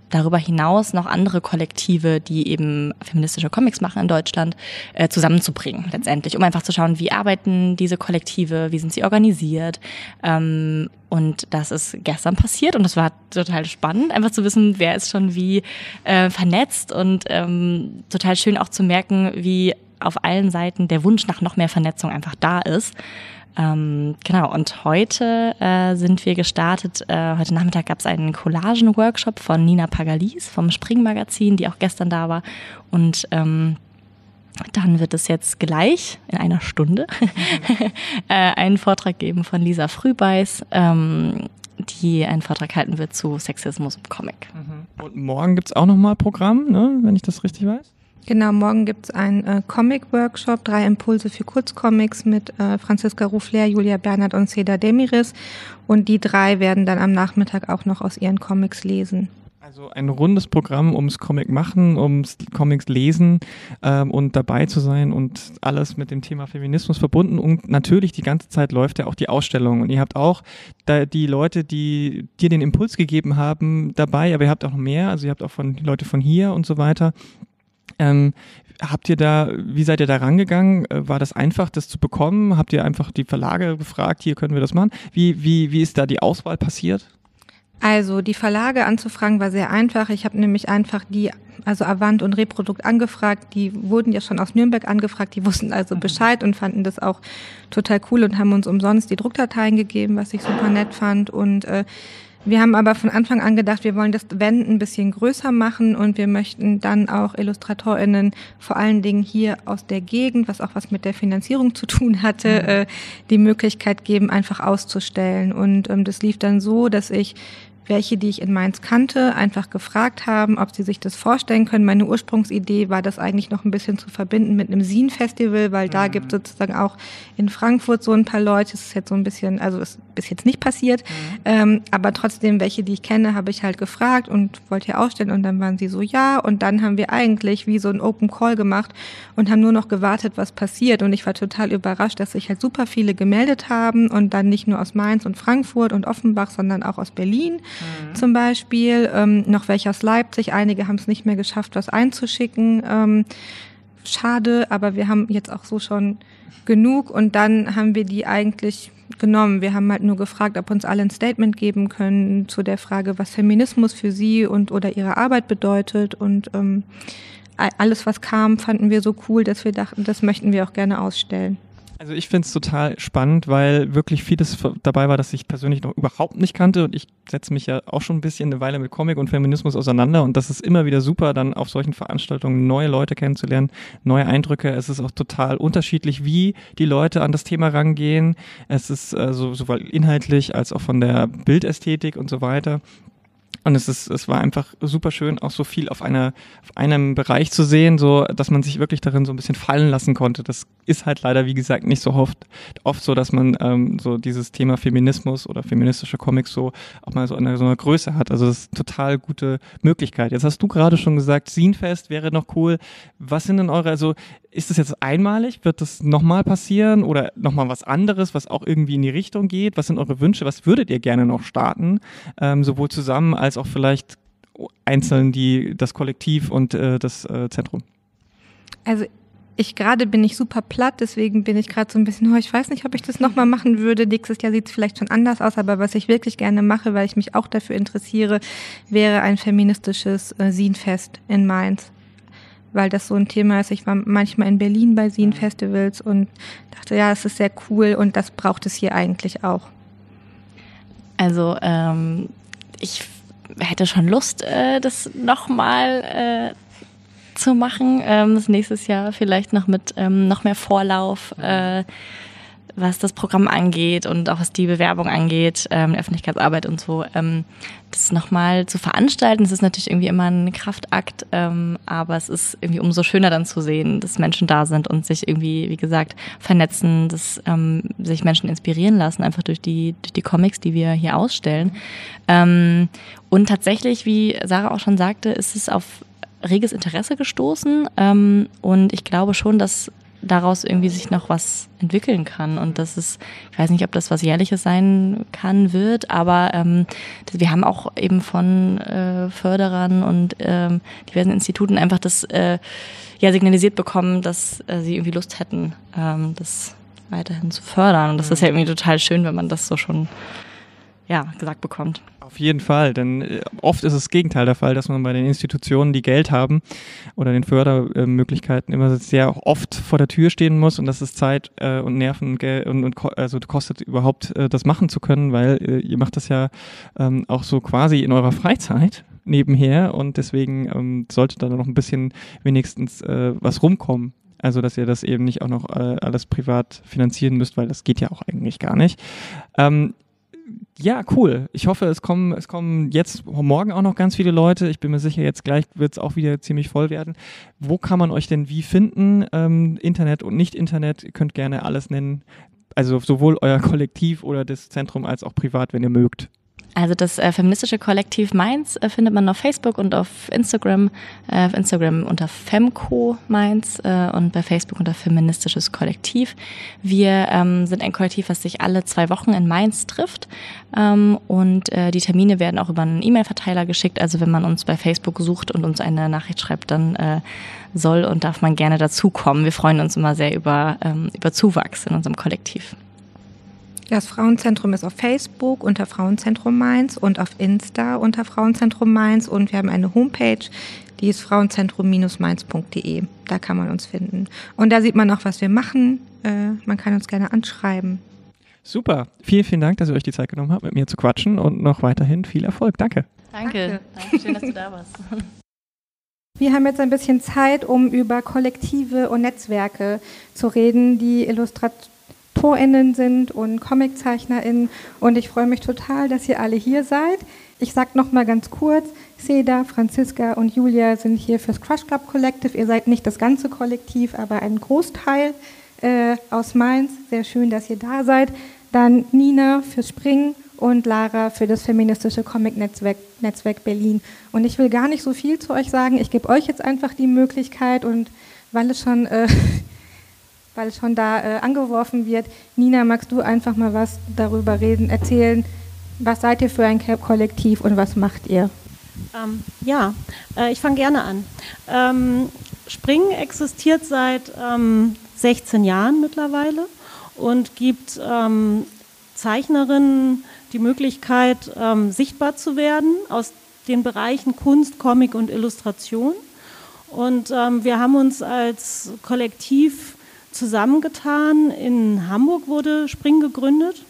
darüber hinaus noch andere Kollektive, die eben feministische Comics machen in Deutschland, äh, zusammenzubringen letztendlich, um einfach zu schauen, wie arbeiten diese Kollektive, wie sind sie organisiert. Ähm, und das ist gestern passiert und das war total spannend, einfach zu wissen, wer ist schon wie äh, vernetzt und ähm, total schön auch zu merken, wie auf allen Seiten der Wunsch nach noch mehr Vernetzung einfach da ist. Ähm, genau, und heute äh, sind wir gestartet. Äh, heute Nachmittag gab es einen Collagen-Workshop von Nina Pagalis vom Spring-Magazin, die auch gestern da war. Und ähm, dann wird es jetzt gleich in einer Stunde (laughs) äh, einen Vortrag geben von Lisa Frühbeiß, ähm, die einen Vortrag halten wird zu Sexismus im Comic. Mhm. Und morgen gibt's auch nochmal Programm, ne, wenn ich das richtig weiß? Genau, morgen gibt's einen äh, Comic-Workshop, drei Impulse für Kurzcomics mit äh, Franziska Ruffler, Julia Bernhard und Seda Demiris. Und die drei werden dann am Nachmittag auch noch aus ihren Comics lesen. Also ein rundes Programm ums Comic machen, ums Comics lesen ähm, und dabei zu sein und alles mit dem Thema Feminismus verbunden. Und natürlich die ganze Zeit läuft ja auch die Ausstellung. Und ihr habt auch da die Leute, die dir den Impuls gegeben haben, dabei, aber ihr habt auch noch mehr. Also ihr habt auch von Leute von hier und so weiter. Ähm, habt ihr da, wie seid ihr da rangegangen? Äh, war das einfach, das zu bekommen? Habt ihr einfach die Verlage gefragt, hier können wir das machen? Wie, wie, wie ist da die Auswahl passiert? Also die Verlage anzufragen war sehr einfach. Ich habe nämlich einfach die, also Avant und Reprodukt angefragt. Die wurden ja schon aus Nürnberg angefragt. Die wussten also mhm. Bescheid und fanden das auch total cool und haben uns umsonst die Druckdateien gegeben, was ich super nett fand. Und äh, wir haben aber von Anfang an gedacht, wir wollen das Event ein bisschen größer machen und wir möchten dann auch IllustratorInnen vor allen Dingen hier aus der Gegend, was auch was mit der Finanzierung zu tun hatte, mhm. äh, die Möglichkeit geben, einfach auszustellen. Und ähm, das lief dann so, dass ich welche, die ich in Mainz kannte, einfach gefragt haben, ob sie sich das vorstellen können. Meine Ursprungsidee war das eigentlich noch ein bisschen zu verbinden mit einem Sin-Festival, weil da mhm. gibt es sozusagen auch in Frankfurt so ein paar Leute. Das ist jetzt so ein bisschen, also ist bis jetzt nicht passiert. Mhm. Ähm, aber trotzdem, welche, die ich kenne, habe ich halt gefragt und wollte hier ausstellen und dann waren sie so, ja. Und dann haben wir eigentlich wie so ein Open Call gemacht und haben nur noch gewartet, was passiert. Und ich war total überrascht, dass sich halt super viele gemeldet haben und dann nicht nur aus Mainz und Frankfurt und Offenbach, sondern auch aus Berlin mhm. zum Beispiel, ähm, noch welche aus Leipzig. Einige haben es nicht mehr geschafft, was einzuschicken. Ähm, schade, aber wir haben jetzt auch so schon genug und dann haben wir die eigentlich genommen. Wir haben halt nur gefragt, ob uns alle ein Statement geben können zu der Frage, was Feminismus für sie und oder ihre Arbeit bedeutet und ähm, alles, was kam, fanden wir so cool, dass wir dachten, das möchten wir auch gerne ausstellen. Also ich finde es total spannend, weil wirklich vieles dabei war, das ich persönlich noch überhaupt nicht kannte und ich setze mich ja auch schon ein bisschen eine Weile mit Comic und Feminismus auseinander und das ist immer wieder super, dann auf solchen Veranstaltungen neue Leute kennenzulernen, neue Eindrücke. Es ist auch total unterschiedlich, wie die Leute an das Thema rangehen. Es ist äh, so, sowohl inhaltlich als auch von der Bildästhetik und so weiter. Und es ist, es war einfach super schön, auch so viel auf einer, auf einem Bereich zu sehen, so, dass man sich wirklich darin so ein bisschen fallen lassen konnte. Das ist halt leider, wie gesagt, nicht so oft, oft so, dass man ähm, so dieses Thema Feminismus oder feministische Comics so auch mal so eine, so eine Größe hat. Also das ist total gute Möglichkeit. Jetzt hast du gerade schon gesagt, Scenefest wäre noch cool. Was sind denn eure, also ist das jetzt einmalig? Wird das nochmal passieren oder nochmal was anderes, was auch irgendwie in die Richtung geht? Was sind eure Wünsche? Was würdet ihr gerne noch starten? Ähm, sowohl zusammen als auch vielleicht einzeln die, das Kollektiv und äh, das äh, Zentrum? Also ich gerade bin ich super platt, deswegen bin ich gerade so ein bisschen, oh, ich weiß nicht, ob ich das nochmal machen würde. Nächstes Jahr sieht es vielleicht schon anders aus, aber was ich wirklich gerne mache, weil ich mich auch dafür interessiere, wäre ein feministisches äh, Sinfest in Mainz. Weil das so ein Thema ist. Ich war manchmal in Berlin bei Sin-Festivals und dachte, ja, es ist sehr cool und das braucht es hier eigentlich auch. Also ähm, ich hätte schon Lust, äh, das nochmal äh, zu machen. Ähm, das nächstes Jahr vielleicht noch mit ähm, noch mehr Vorlauf, äh, was das Programm angeht und auch was die Bewerbung angeht, ähm, Öffentlichkeitsarbeit und so. Ähm, das nochmal zu veranstalten, das ist natürlich irgendwie immer ein Kraftakt, ähm, aber es ist irgendwie umso schöner dann zu sehen, dass Menschen da sind und sich irgendwie, wie gesagt, vernetzen, dass ähm, sich Menschen inspirieren lassen, einfach durch die, durch die Comics, die wir hier ausstellen. Ähm, und tatsächlich, wie Sarah auch schon sagte, ist es auf reges Interesse gestoßen ähm, und ich glaube schon, dass daraus irgendwie sich noch was entwickeln kann. Und das ist, ich weiß nicht, ob das was Jährliches sein kann, wird, aber ähm, wir haben auch eben von äh, Förderern und ähm, diversen Instituten einfach das äh, ja signalisiert bekommen, dass äh, sie irgendwie Lust hätten, ähm, das weiterhin zu fördern. Und das ist ja irgendwie total schön, wenn man das so schon ja, gesagt bekommt. Auf jeden Fall, denn äh, oft ist das Gegenteil der Fall, dass man bei den Institutionen, die Geld haben oder den Fördermöglichkeiten immer sehr oft vor der Tür stehen muss und das ist Zeit äh, und Nerven und, und also kostet überhaupt äh, das machen zu können, weil ihr macht das ja ähm, auch so quasi in eurer Freizeit nebenher und deswegen ähm, sollte da noch ein bisschen wenigstens was rumkommen. Also, dass ihr das eben nicht auch noch äh, alles privat finanzieren müsst, weil das geht ja auch eigentlich gar nicht. Ähm, ja, cool. Ich hoffe, es kommen, es kommen jetzt morgen auch noch ganz viele Leute. Ich bin mir sicher, jetzt gleich wird es auch wieder ziemlich voll werden. Wo kann man euch denn wie finden? Ähm, Internet und Nicht-Internet, ihr könnt gerne alles nennen. Also sowohl euer Kollektiv oder das Zentrum als auch privat, wenn ihr mögt. Also das äh, feministische Kollektiv Mainz äh, findet man auf Facebook und auf Instagram. Äh, auf Instagram unter Femco Mainz äh, und bei Facebook unter Feministisches Kollektiv. Wir ähm, sind ein Kollektiv, was sich alle zwei Wochen in Mainz trifft. Ähm, und äh, die Termine werden auch über einen E-Mail-Verteiler geschickt. Also wenn man uns bei Facebook sucht und uns eine Nachricht schreibt, dann äh, soll und darf man gerne dazukommen. Wir freuen uns immer sehr über, ähm, über Zuwachs in unserem Kollektiv. Das Frauenzentrum ist auf Facebook unter Frauenzentrum Mainz und auf Insta unter Frauenzentrum Mainz und wir haben eine Homepage, die ist frauenzentrum-mainz.de. Da kann man uns finden. Und da sieht man auch, was wir machen. Äh, man kann uns gerne anschreiben. Super. Vielen, vielen Dank, dass ihr euch die Zeit genommen habt, mit mir zu quatschen und noch weiterhin viel Erfolg. Danke. Danke. Danke. Schön, dass du da warst. (laughs) Wir haben jetzt ein bisschen Zeit, um über Kollektive und Netzwerke zu reden, die Illustrat AutorInnen sind und ComiczeichnerInnen und ich freue mich total, dass ihr alle hier seid. Ich sage noch mal ganz kurz, Seda, Franziska und Julia sind hier fürs Crush Club Collective. Ihr seid nicht das ganze Kollektiv, aber ein Großteil äh, aus Mainz. Sehr schön, dass ihr da seid. Dann Nina fürs Springen und Lara für das feministische Comic-Netzwerk Netzwerk Berlin. Und ich will gar nicht so viel zu euch sagen. Ich gebe euch jetzt einfach die Möglichkeit und weil es schon äh, (laughs) weil schon da äh, angeworfen wird. Nina, magst du einfach mal was darüber reden, erzählen? Was seid ihr für ein Kollektiv und was macht ihr? Ähm, ja, äh, ich fange gerne an. Ähm, Springen existiert seit ähm, 16 Jahren mittlerweile und gibt ähm, Zeichnerinnen die Möglichkeit, ähm, sichtbar zu werden aus den Bereichen Kunst, Comic und Illustration. Und ähm, wir haben uns als Kollektiv zusammengetan. In Hamburg wurde Spring gegründet.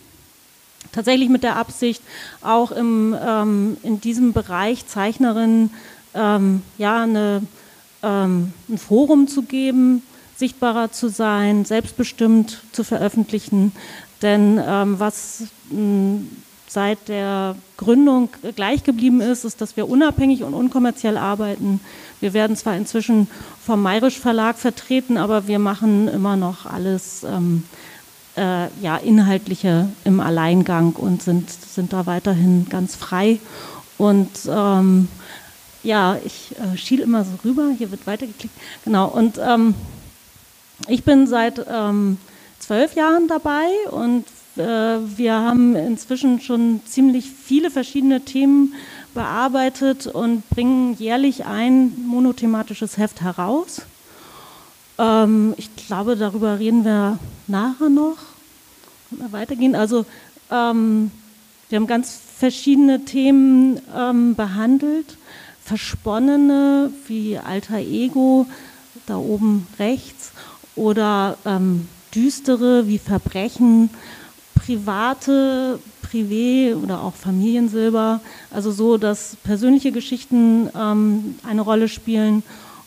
Tatsächlich mit der Absicht, auch im, ähm, in diesem Bereich Zeichnerinnen ähm, ja, eine, ähm, ein Forum zu geben, sichtbarer zu sein, selbstbestimmt zu veröffentlichen. Denn ähm, was mh, seit der Gründung gleich geblieben ist, ist, dass wir unabhängig und unkommerziell arbeiten. Wir werden zwar inzwischen vom Mayrisch Verlag vertreten, aber wir machen immer noch alles ähm, äh, ja, Inhaltliche im Alleingang und sind, sind da weiterhin ganz frei. Und ähm, ja, ich äh, schiele immer so rüber, hier wird weitergeklickt. Genau, und ähm, ich bin seit ähm, zwölf Jahren dabei und wir haben inzwischen schon ziemlich viele verschiedene Themen bearbeitet und bringen jährlich ein monothematisches Heft heraus. Ähm, ich glaube, darüber reden wir nachher noch. Wir weitergehen. Also ähm, wir haben ganz verschiedene Themen ähm, behandelt. Versponnene wie Alter Ego, da oben rechts, oder düstere wie Verbrechen, private, Privé oder auch Familiensilber, also so, dass persönliche Geschichten ähm, eine Rolle spielen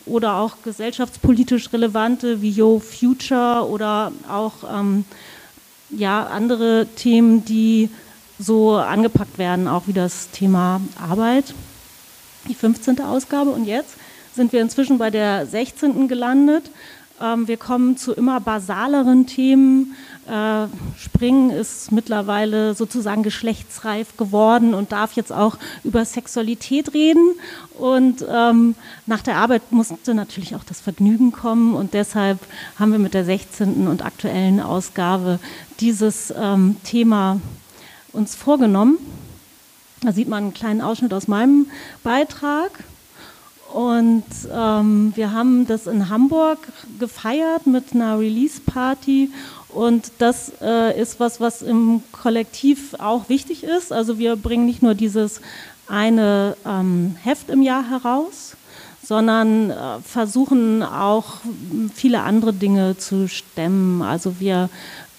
oder auch gesellschaftspolitisch relevante wie Yo Future oder auch ähm, ja, andere Themen, die so angepackt werden, auch wie das Thema Arbeit. Die 15. Ausgabe und jetzt sind wir inzwischen bei der 16. gelandet. Ähm, wir kommen zu immer basaleren Themen. Äh, Springen ist mittlerweile sozusagen geschlechtsreif geworden und darf jetzt auch über Sexualität reden. Und ähm, nach der Arbeit musste natürlich auch das Vergnügen kommen. Und deshalb haben wir mit der 16. und aktuellen Ausgabe dieses ähm, Thema uns vorgenommen. Da sieht man einen kleinen Ausschnitt aus meinem Beitrag. Und ähm, wir haben das in Hamburg gefeiert mit einer Release-Party. Und das äh, ist was, was im Kollektiv auch wichtig ist. Also wir bringen nicht nur dieses eine ähm, Heft im Jahr heraus, sondern äh, versuchen auch viele andere Dinge zu stemmen. Also wir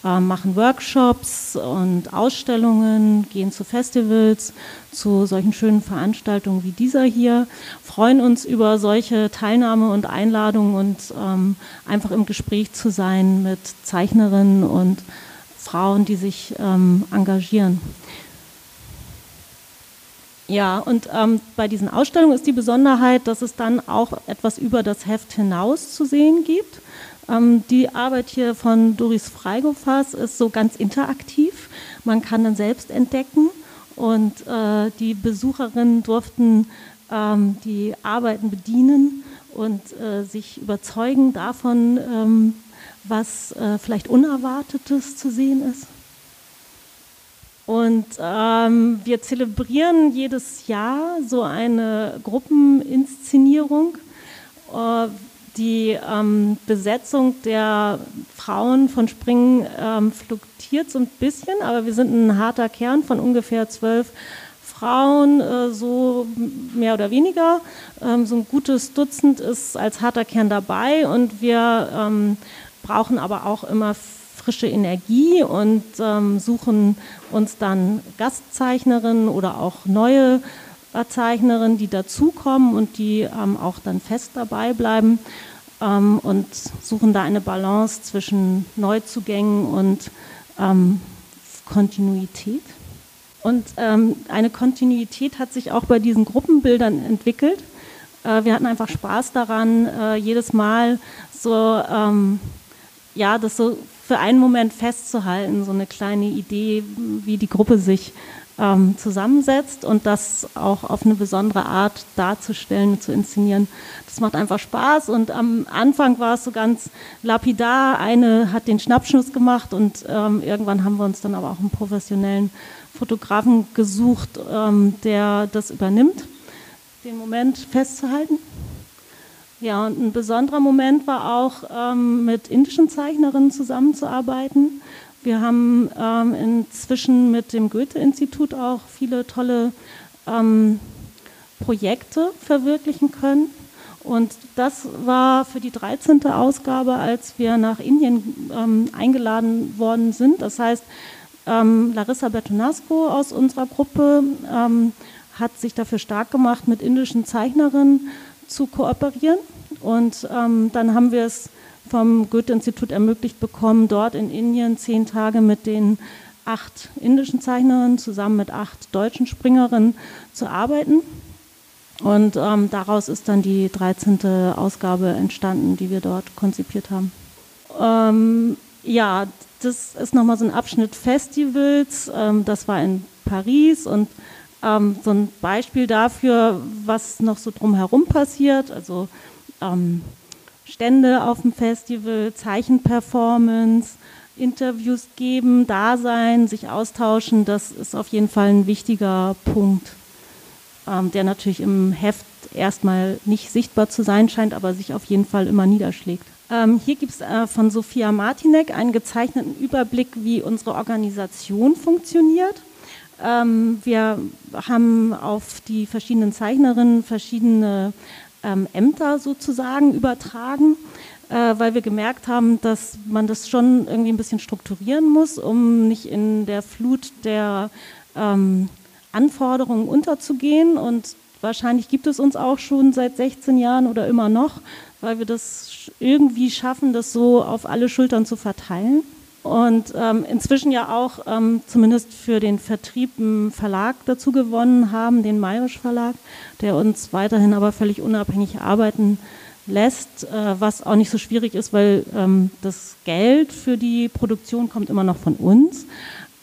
machen Workshops und Ausstellungen, gehen zu Festivals, zu solchen schönen Veranstaltungen wie dieser hier, freuen uns über solche Teilnahme und Einladungen und ähm, einfach im Gespräch zu sein mit Zeichnerinnen und Frauen, die sich ähm, engagieren. Ja, und ähm, bei diesen Ausstellungen ist die Besonderheit, dass es dann auch etwas über das Heft hinaus zu sehen gibt. Ähm, die Arbeit hier von Doris Freigofas ist so ganz interaktiv. Man kann dann selbst entdecken und äh, die Besucherinnen durften ähm, die Arbeiten bedienen und äh, sich überzeugen davon, ähm, was äh, vielleicht Unerwartetes zu sehen ist. Und ähm, wir zelebrieren jedes Jahr so eine Gruppeninszenierung. Äh, die ähm, Besetzung der Frauen von Springen ähm, fluktuiert so ein bisschen, aber wir sind ein harter Kern von ungefähr zwölf Frauen, äh, so mehr oder weniger. Ähm, so ein gutes Dutzend ist als harter Kern dabei und wir ähm, brauchen aber auch immer frische Energie und ähm, suchen uns dann Gastzeichnerinnen oder auch neue Zeichnerinnen, die dazukommen und die ähm, auch dann fest dabei bleiben ähm, und suchen da eine Balance zwischen Neuzugängen und ähm, Kontinuität. Und ähm, eine Kontinuität hat sich auch bei diesen Gruppenbildern entwickelt. Äh, wir hatten einfach Spaß daran, äh, jedes Mal so, ähm, ja, das so für einen Moment festzuhalten, so eine kleine Idee, wie die Gruppe sich ähm, zusammensetzt und das auch auf eine besondere Art darzustellen, zu inszenieren. Das macht einfach Spaß und am Anfang war es so ganz lapidar. Eine hat den Schnappschuss gemacht und ähm, irgendwann haben wir uns dann aber auch einen professionellen Fotografen gesucht, ähm, der das übernimmt, den Moment festzuhalten. Ja, und ein besonderer Moment war auch, ähm, mit indischen Zeichnerinnen zusammenzuarbeiten. Wir haben ähm, inzwischen mit dem Goethe-Institut auch viele tolle ähm, Projekte verwirklichen können. Und das war für die 13. Ausgabe, als wir nach Indien ähm, eingeladen worden sind. Das heißt, ähm, Larissa Bertonasco aus unserer Gruppe ähm, hat sich dafür stark gemacht, mit indischen Zeichnerinnen zu kooperieren. Und ähm, dann haben wir es vom Goethe-Institut ermöglicht bekommen, dort in Indien zehn Tage mit den acht indischen Zeichnerinnen zusammen mit acht deutschen Springerinnen zu arbeiten. Und ähm, daraus ist dann die 13. Ausgabe entstanden, die wir dort konzipiert haben. Ähm, ja, das ist nochmal so ein Abschnitt Festivals. Ähm, das war in Paris und ähm, so ein Beispiel dafür, was noch so drumherum passiert. Also ähm, Stände auf dem Festival, Zeichenperformance, Interviews geben, da sein, sich austauschen, das ist auf jeden Fall ein wichtiger Punkt, ähm, der natürlich im Heft erstmal nicht sichtbar zu sein scheint, aber sich auf jeden Fall immer niederschlägt. Ähm, hier gibt es äh, von Sophia Martinek einen gezeichneten Überblick, wie unsere Organisation funktioniert. Ähm, wir haben auf die verschiedenen Zeichnerinnen verschiedene ähm, Ämter sozusagen übertragen, äh, weil wir gemerkt haben, dass man das schon irgendwie ein bisschen strukturieren muss, um nicht in der Flut der ähm, Anforderungen unterzugehen. Und wahrscheinlich gibt es uns auch schon seit 16 Jahren oder immer noch, weil wir das irgendwie schaffen, das so auf alle Schultern zu verteilen. Und ähm, inzwischen ja auch ähm, zumindest für den Vertrieb einen Verlag dazu gewonnen haben, den Mayrisch Verlag, der uns weiterhin aber völlig unabhängig arbeiten lässt, äh, was auch nicht so schwierig ist, weil ähm, das Geld für die Produktion kommt immer noch von uns.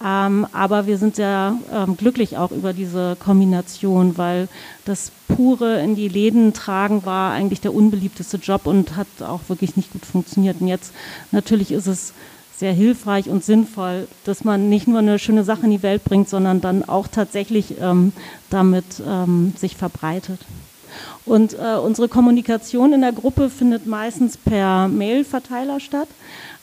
Ähm, aber wir sind sehr ähm, glücklich auch über diese Kombination, weil das pure in die Läden tragen war eigentlich der unbeliebteste Job und hat auch wirklich nicht gut funktioniert. Und jetzt natürlich ist es sehr hilfreich und sinnvoll, dass man nicht nur eine schöne Sache in die Welt bringt, sondern dann auch tatsächlich ähm, damit ähm, sich verbreitet. Und äh, unsere Kommunikation in der Gruppe findet meistens per Mail-Verteiler statt.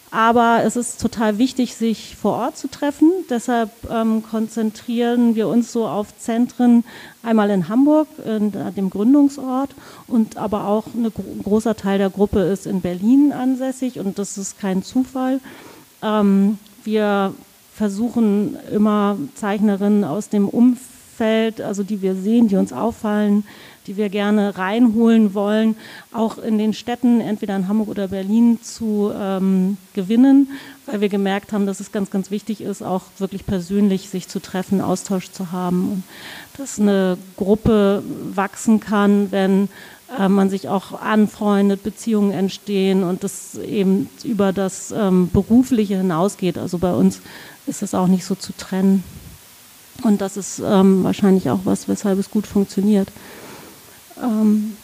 Aber es ist total wichtig, sich vor Ort zu treffen. Deshalb ähm, konzentrieren wir uns so auf Zentren einmal in Hamburg, in dem Gründungsort, und aber auch ein großer Teil der Gruppe ist in Berlin ansässig und das ist kein Zufall. Ähm, wir versuchen immer Zeichnerinnen aus dem Umfeld, also die wir sehen, die uns auffallen, die wir gerne reinholen wollen, auch in den Städten, entweder in Hamburg oder Berlin, zu ähm, gewinnen, weil wir gemerkt haben, dass es ganz, ganz wichtig ist, auch wirklich persönlich sich zu treffen, Austausch zu haben und dass eine Gruppe wachsen kann, wenn äh, man sich auch anfreundet, Beziehungen entstehen und das eben über das ähm, Berufliche hinausgeht. Also bei uns ist es auch nicht so zu trennen. Und das ist ähm, wahrscheinlich auch was, weshalb es gut funktioniert. Ähm,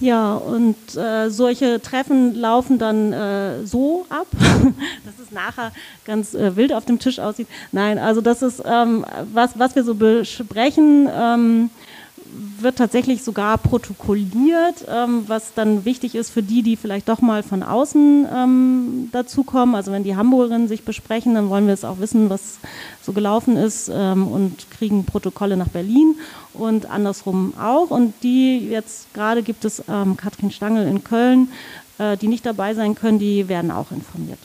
ja, und äh, solche Treffen laufen dann äh, so ab, (laughs) dass es nachher ganz äh, wild auf dem Tisch aussieht. Nein, also das ist, ähm, was, was wir so besprechen. Ähm, wird tatsächlich sogar protokolliert, ähm, was dann wichtig ist für die, die vielleicht doch mal von außen ähm, dazukommen. Also wenn die Hamburgerinnen sich besprechen, dann wollen wir es auch wissen, was so gelaufen ist ähm, und kriegen Protokolle nach Berlin und andersrum auch. Und die jetzt gerade gibt es ähm, Katrin Stangl in Köln, äh, die nicht dabei sein können, die werden auch informiert.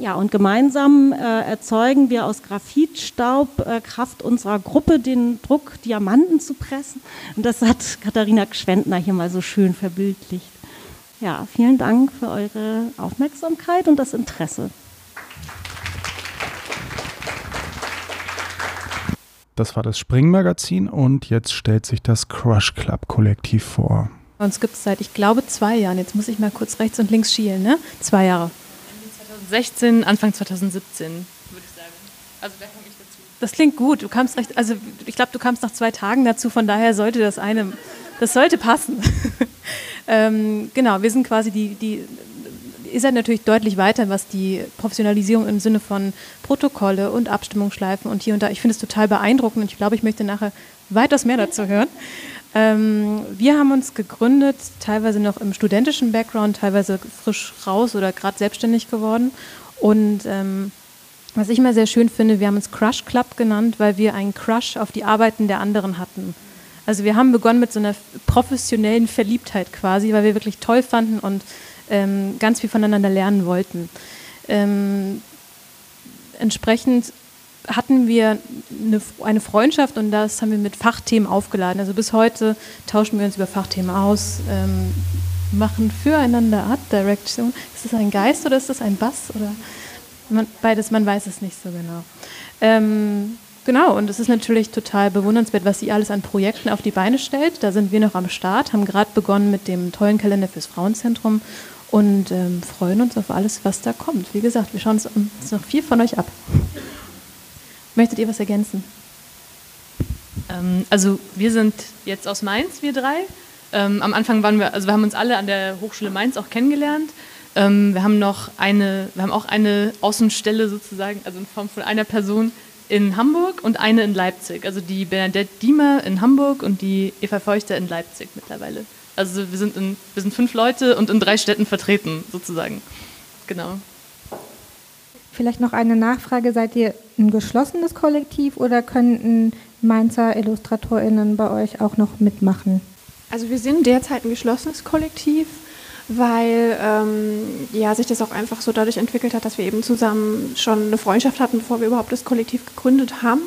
Ja, und gemeinsam äh, erzeugen wir aus Graphitstaub äh, Kraft unserer Gruppe den Druck, Diamanten zu pressen. Und das hat Katharina Gschwendner hier mal so schön verbildlicht. Ja, vielen Dank für eure Aufmerksamkeit und das Interesse. Das war das Spring-Magazin und jetzt stellt sich das Crush Club Kollektiv vor. Uns gibt es seit, ich glaube, zwei Jahren. Jetzt muss ich mal kurz rechts und links schielen, ne? Zwei Jahre. 2016, Anfang 2017, würde ich sagen. Also da komme ich dazu. Das klingt gut. Du kamst recht, also ich glaube, du kamst nach zwei Tagen dazu, von daher sollte das eine, das sollte passen. (laughs) ähm, genau, wir sind quasi die, die, ihr seid natürlich deutlich weiter, was die Professionalisierung im Sinne von Protokolle und Abstimmungsschleifen und hier und da. Ich finde es total beeindruckend und ich glaube, ich möchte nachher weitaus mehr dazu hören. Ähm, wir haben uns gegründet, teilweise noch im studentischen Background, teilweise frisch raus oder gerade selbstständig geworden. Und ähm, was ich immer sehr schön finde, wir haben uns Crush Club genannt, weil wir einen Crush auf die Arbeiten der anderen hatten. Also wir haben begonnen mit so einer professionellen Verliebtheit quasi, weil wir wirklich toll fanden und ähm, ganz viel voneinander lernen wollten. Ähm, entsprechend hatten wir eine, eine, Freundschaft und das haben wir mit Fachthemen aufgeladen. Also bis heute tauschen wir uns über Fachthemen aus, ähm, machen füreinander Art Direction. Ist das ein Geist oder ist das ein Bass? Oder man, beides, man weiß es nicht so genau. Ähm, genau, und es ist natürlich total bewundernswert, was sie alles an Projekten auf die Beine stellt. Da sind wir noch am Start, haben gerade begonnen mit dem tollen Kalender fürs Frauenzentrum und ähm, freuen uns auf alles, was da kommt. Wie gesagt, wir schauen uns noch viel von euch ab. Möchtet ihr was ergänzen? Ähm, also wir sind jetzt aus Mainz, wir drei. Ähm, am Anfang waren wir, also wir haben uns alle an der Hochschule Mainz auch kennengelernt. Ähm, wir haben noch eine, wir haben auch eine Außenstelle sozusagen, also in Form von einer Person in Hamburg und eine in Leipzig. Also die Bernadette Diemer in Hamburg und die Eva Feuchter in Leipzig mittlerweile. Also wir sind, in, wir sind fünf Leute und in drei Städten vertreten, sozusagen. Genau. Vielleicht noch eine Nachfrage. Seid ihr ein geschlossenes Kollektiv oder könnten Mainzer IllustratorInnen bei euch auch noch mitmachen? Also wir sind derzeit ein geschlossenes Kollektiv, weil ähm, ja, sich das auch einfach so dadurch entwickelt hat, dass wir eben zusammen schon eine Freundschaft hatten, bevor wir überhaupt das Kollektiv gegründet haben.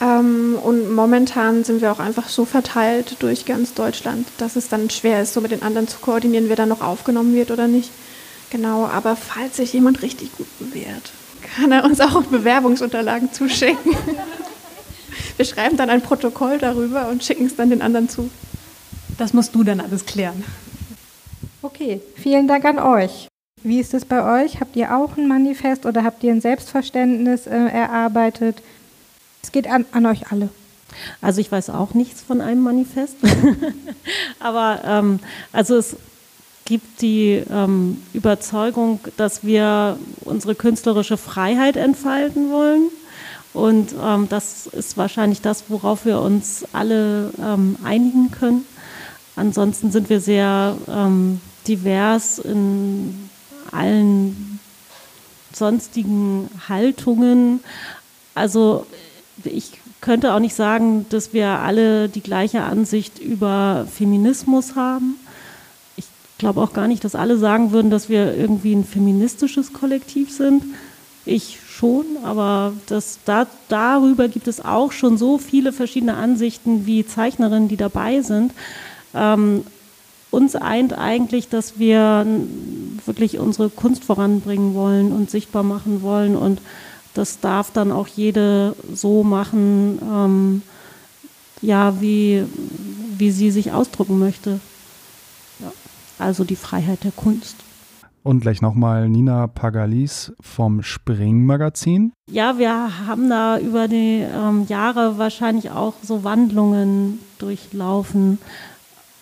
Ähm, und momentan sind wir auch einfach so verteilt durch ganz Deutschland, dass es dann schwer ist, so mit den anderen zu koordinieren, wer dann noch aufgenommen wird oder nicht. Genau, aber falls sich jemand richtig gut bewährt, kann er uns auch Bewerbungsunterlagen zuschicken. Wir schreiben dann ein Protokoll darüber und schicken es dann den anderen zu. Das musst du dann alles klären. Okay, vielen Dank an euch. Wie ist es bei euch? Habt ihr auch ein Manifest oder habt ihr ein Selbstverständnis äh, erarbeitet? Es geht an, an euch alle. Also ich weiß auch nichts von einem Manifest, (laughs) aber ähm, also es gibt die ähm, Überzeugung, dass wir unsere künstlerische Freiheit entfalten wollen. Und ähm, das ist wahrscheinlich das, worauf wir uns alle ähm, einigen können. Ansonsten sind wir sehr ähm, divers in allen sonstigen Haltungen. Also ich könnte auch nicht sagen, dass wir alle die gleiche Ansicht über Feminismus haben glaube auch gar nicht, dass alle sagen würden, dass wir irgendwie ein feministisches Kollektiv sind. Ich schon, aber das, da, darüber gibt es auch schon so viele verschiedene Ansichten wie Zeichnerinnen, die dabei sind. Ähm, uns eint eigentlich, dass wir wirklich unsere Kunst voranbringen wollen und sichtbar machen wollen und das darf dann auch jede so machen, ähm, ja, wie, wie sie sich ausdrücken möchte also die Freiheit der Kunst. Und gleich nochmal Nina Pagalis vom Spring-Magazin. Ja, wir haben da über die ähm, Jahre wahrscheinlich auch so Wandlungen durchlaufen.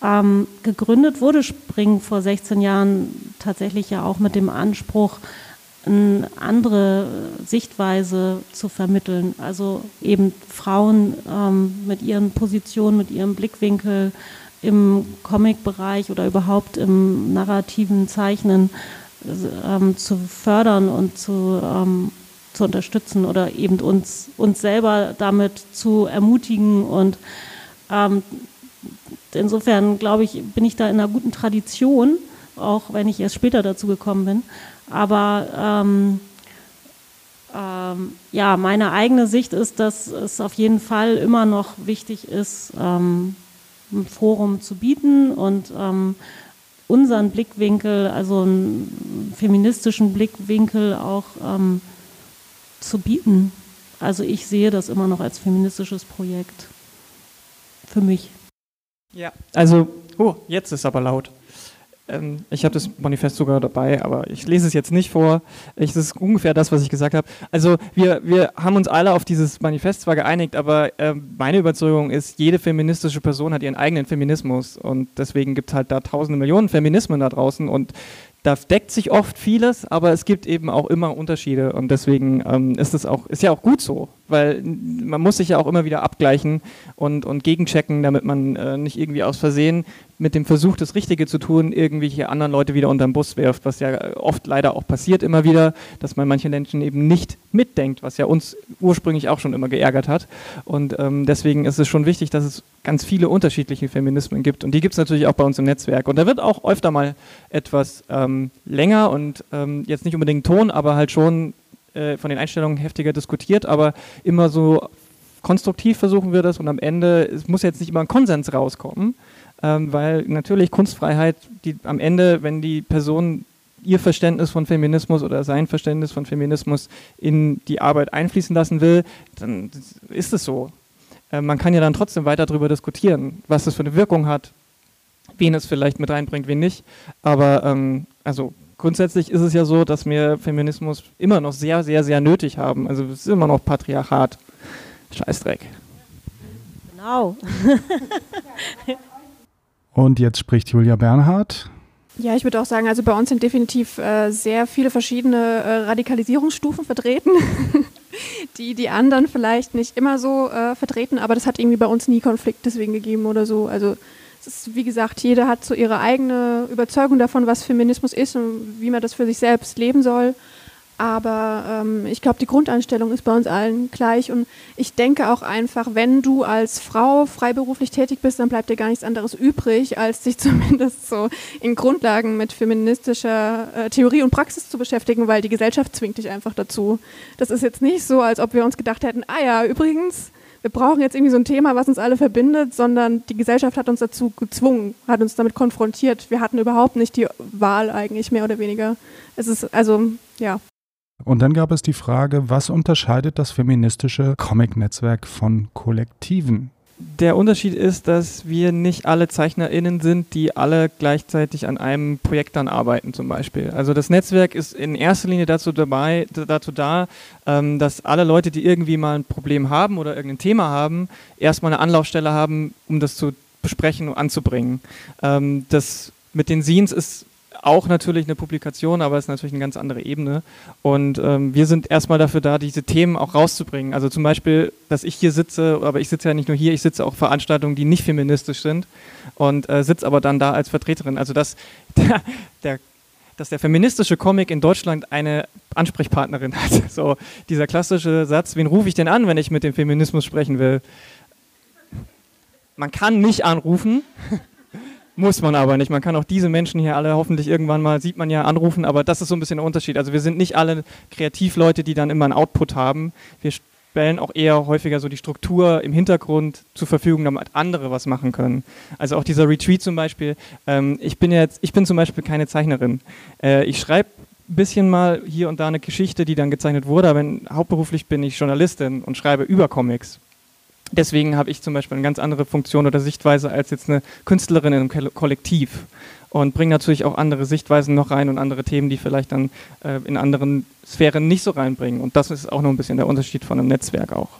Ähm, gegründet wurde Spring vor 16 Jahren tatsächlich ja auch mit dem Anspruch, eine andere Sichtweise zu vermitteln. Also eben Frauen ähm, mit ihren Positionen, mit ihrem Blickwinkel im Comic-Bereich oder überhaupt im narrativen Zeichnen ähm, zu fördern und zu, ähm, zu unterstützen oder eben uns, uns selber damit zu ermutigen. Und ähm, insofern, glaube ich, bin ich da in einer guten Tradition, auch wenn ich erst später dazu gekommen bin. Aber ähm, ähm, ja, meine eigene Sicht ist, dass es auf jeden Fall immer noch wichtig ist, ähm, ein Forum zu bieten und ähm, unseren Blickwinkel, also einen feministischen Blickwinkel auch ähm, zu bieten. Also ich sehe das immer noch als feministisches Projekt für mich. Ja, also, oh, jetzt ist aber laut. Ähm, ich habe das Manifest sogar dabei, aber ich lese es jetzt nicht vor. Ich, das ist ungefähr das, was ich gesagt habe. Also wir, wir haben uns alle auf dieses Manifest zwar geeinigt, aber äh, meine Überzeugung ist, jede feministische Person hat ihren eigenen Feminismus und deswegen gibt es halt da tausende Millionen Feminismen da draußen und da deckt sich oft vieles, aber es gibt eben auch immer Unterschiede und deswegen ähm, ist es auch, ist ja auch gut so, weil man muss sich ja auch immer wieder abgleichen und, und gegenchecken, damit man äh, nicht irgendwie aus Versehen mit dem Versuch, das Richtige zu tun, irgendwelche anderen Leute wieder unter den Bus wirft, was ja oft leider auch passiert immer wieder, dass man manche Menschen eben nicht mitdenkt, was ja uns ursprünglich auch schon immer geärgert hat. Und ähm, deswegen ist es schon wichtig, dass es ganz viele unterschiedliche Feminismen gibt. Und die gibt es natürlich auch bei uns im Netzwerk. Und da wird auch öfter mal etwas ähm, länger und ähm, jetzt nicht unbedingt Ton, aber halt schon äh, von den Einstellungen heftiger diskutiert, aber immer so konstruktiv versuchen wir das und am Ende, es muss jetzt nicht immer ein Konsens rauskommen, ähm, weil natürlich Kunstfreiheit, die am Ende, wenn die Person ihr Verständnis von Feminismus oder sein Verständnis von Feminismus in die Arbeit einfließen lassen will, dann ist es so. Äh, man kann ja dann trotzdem weiter darüber diskutieren, was das für eine Wirkung hat, wen es vielleicht mit reinbringt, wen nicht. Aber ähm, also grundsätzlich ist es ja so, dass wir Feminismus immer noch sehr, sehr, sehr nötig haben. Also es ist immer noch Patriarchat. Scheißdreck. Genau. (laughs) Und jetzt spricht Julia Bernhardt. Ja, ich würde auch sagen, also bei uns sind definitiv äh, sehr viele verschiedene äh, Radikalisierungsstufen vertreten, (laughs) die die anderen vielleicht nicht immer so äh, vertreten, aber das hat irgendwie bei uns nie Konflikt deswegen gegeben oder so. Also ist, wie gesagt, jeder hat so ihre eigene Überzeugung davon, was Feminismus ist und wie man das für sich selbst leben soll. Aber ähm, ich glaube, die Grundeinstellung ist bei uns allen gleich. Und ich denke auch einfach, wenn du als Frau freiberuflich tätig bist, dann bleibt dir gar nichts anderes übrig, als sich (laughs) zumindest so in Grundlagen mit feministischer äh, Theorie und Praxis zu beschäftigen, weil die Gesellschaft zwingt dich einfach dazu. Das ist jetzt nicht so, als ob wir uns gedacht hätten, ah ja, übrigens, wir brauchen jetzt irgendwie so ein Thema, was uns alle verbindet, sondern die Gesellschaft hat uns dazu gezwungen, hat uns damit konfrontiert. Wir hatten überhaupt nicht die Wahl eigentlich, mehr oder weniger. Es ist also, ja. Und dann gab es die Frage, was unterscheidet das feministische Comic-Netzwerk von Kollektiven? Der Unterschied ist, dass wir nicht alle ZeichnerInnen sind, die alle gleichzeitig an einem Projekt dann arbeiten, zum Beispiel. Also das Netzwerk ist in erster Linie dazu dabei, dazu da, ähm, dass alle Leute, die irgendwie mal ein Problem haben oder irgendein Thema haben, erstmal eine Anlaufstelle haben, um das zu besprechen und anzubringen. Ähm, das mit den Scenes ist auch natürlich eine Publikation, aber es ist natürlich eine ganz andere Ebene. Und ähm, wir sind erstmal dafür da, diese Themen auch rauszubringen. Also zum Beispiel, dass ich hier sitze, aber ich sitze ja nicht nur hier, ich sitze auch Veranstaltungen, die nicht feministisch sind und äh, sitze aber dann da als Vertreterin. Also dass (laughs) der, der dass der feministische Comic in Deutschland eine Ansprechpartnerin (laughs) hat. So dieser klassische Satz, wen rufe ich denn an, wenn ich mit dem Feminismus sprechen will? Man kann nicht anrufen, (laughs) muss man aber nicht. Man kann auch diese Menschen hier alle hoffentlich irgendwann mal, sieht man ja, anrufen, aber das ist so ein bisschen der Unterschied. Also wir sind nicht alle Kreativleute, die dann immer einen Output haben. Wir stellen auch eher häufiger so die Struktur im Hintergrund zur Verfügung, damit andere was machen können. Also auch dieser Retreat zum Beispiel. Ähm, ich bin jetzt, ich bin zum Beispiel keine Zeichnerin. Äh, ich schreibe ein bisschen mal hier und da eine Geschichte, die dann gezeichnet wurde, aber hauptberuflich bin ich Journalistin und schreibe über Comics. Deswegen habe ich zum Beispiel eine ganz andere Funktion oder Sichtweise als jetzt eine Künstlerin in einem Kollektiv und bringe natürlich auch andere Sichtweisen noch rein und andere Themen, die vielleicht dann äh, in anderen Sphären nicht so reinbringen. Und das ist auch noch ein bisschen der Unterschied von einem Netzwerk auch.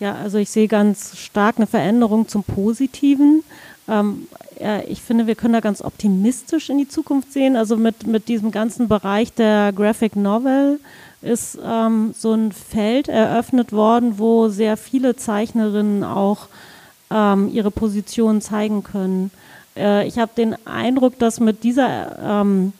Ja, also ich sehe ganz stark eine Veränderung zum Positiven. Ähm, ja, ich finde, wir können da ganz optimistisch in die Zukunft sehen. Also mit, mit diesem ganzen Bereich der Graphic Novel ist ähm, so ein Feld eröffnet worden, wo sehr viele Zeichnerinnen auch ähm, ihre Position zeigen können. Äh, ich habe den Eindruck, dass mit dieser, ähm,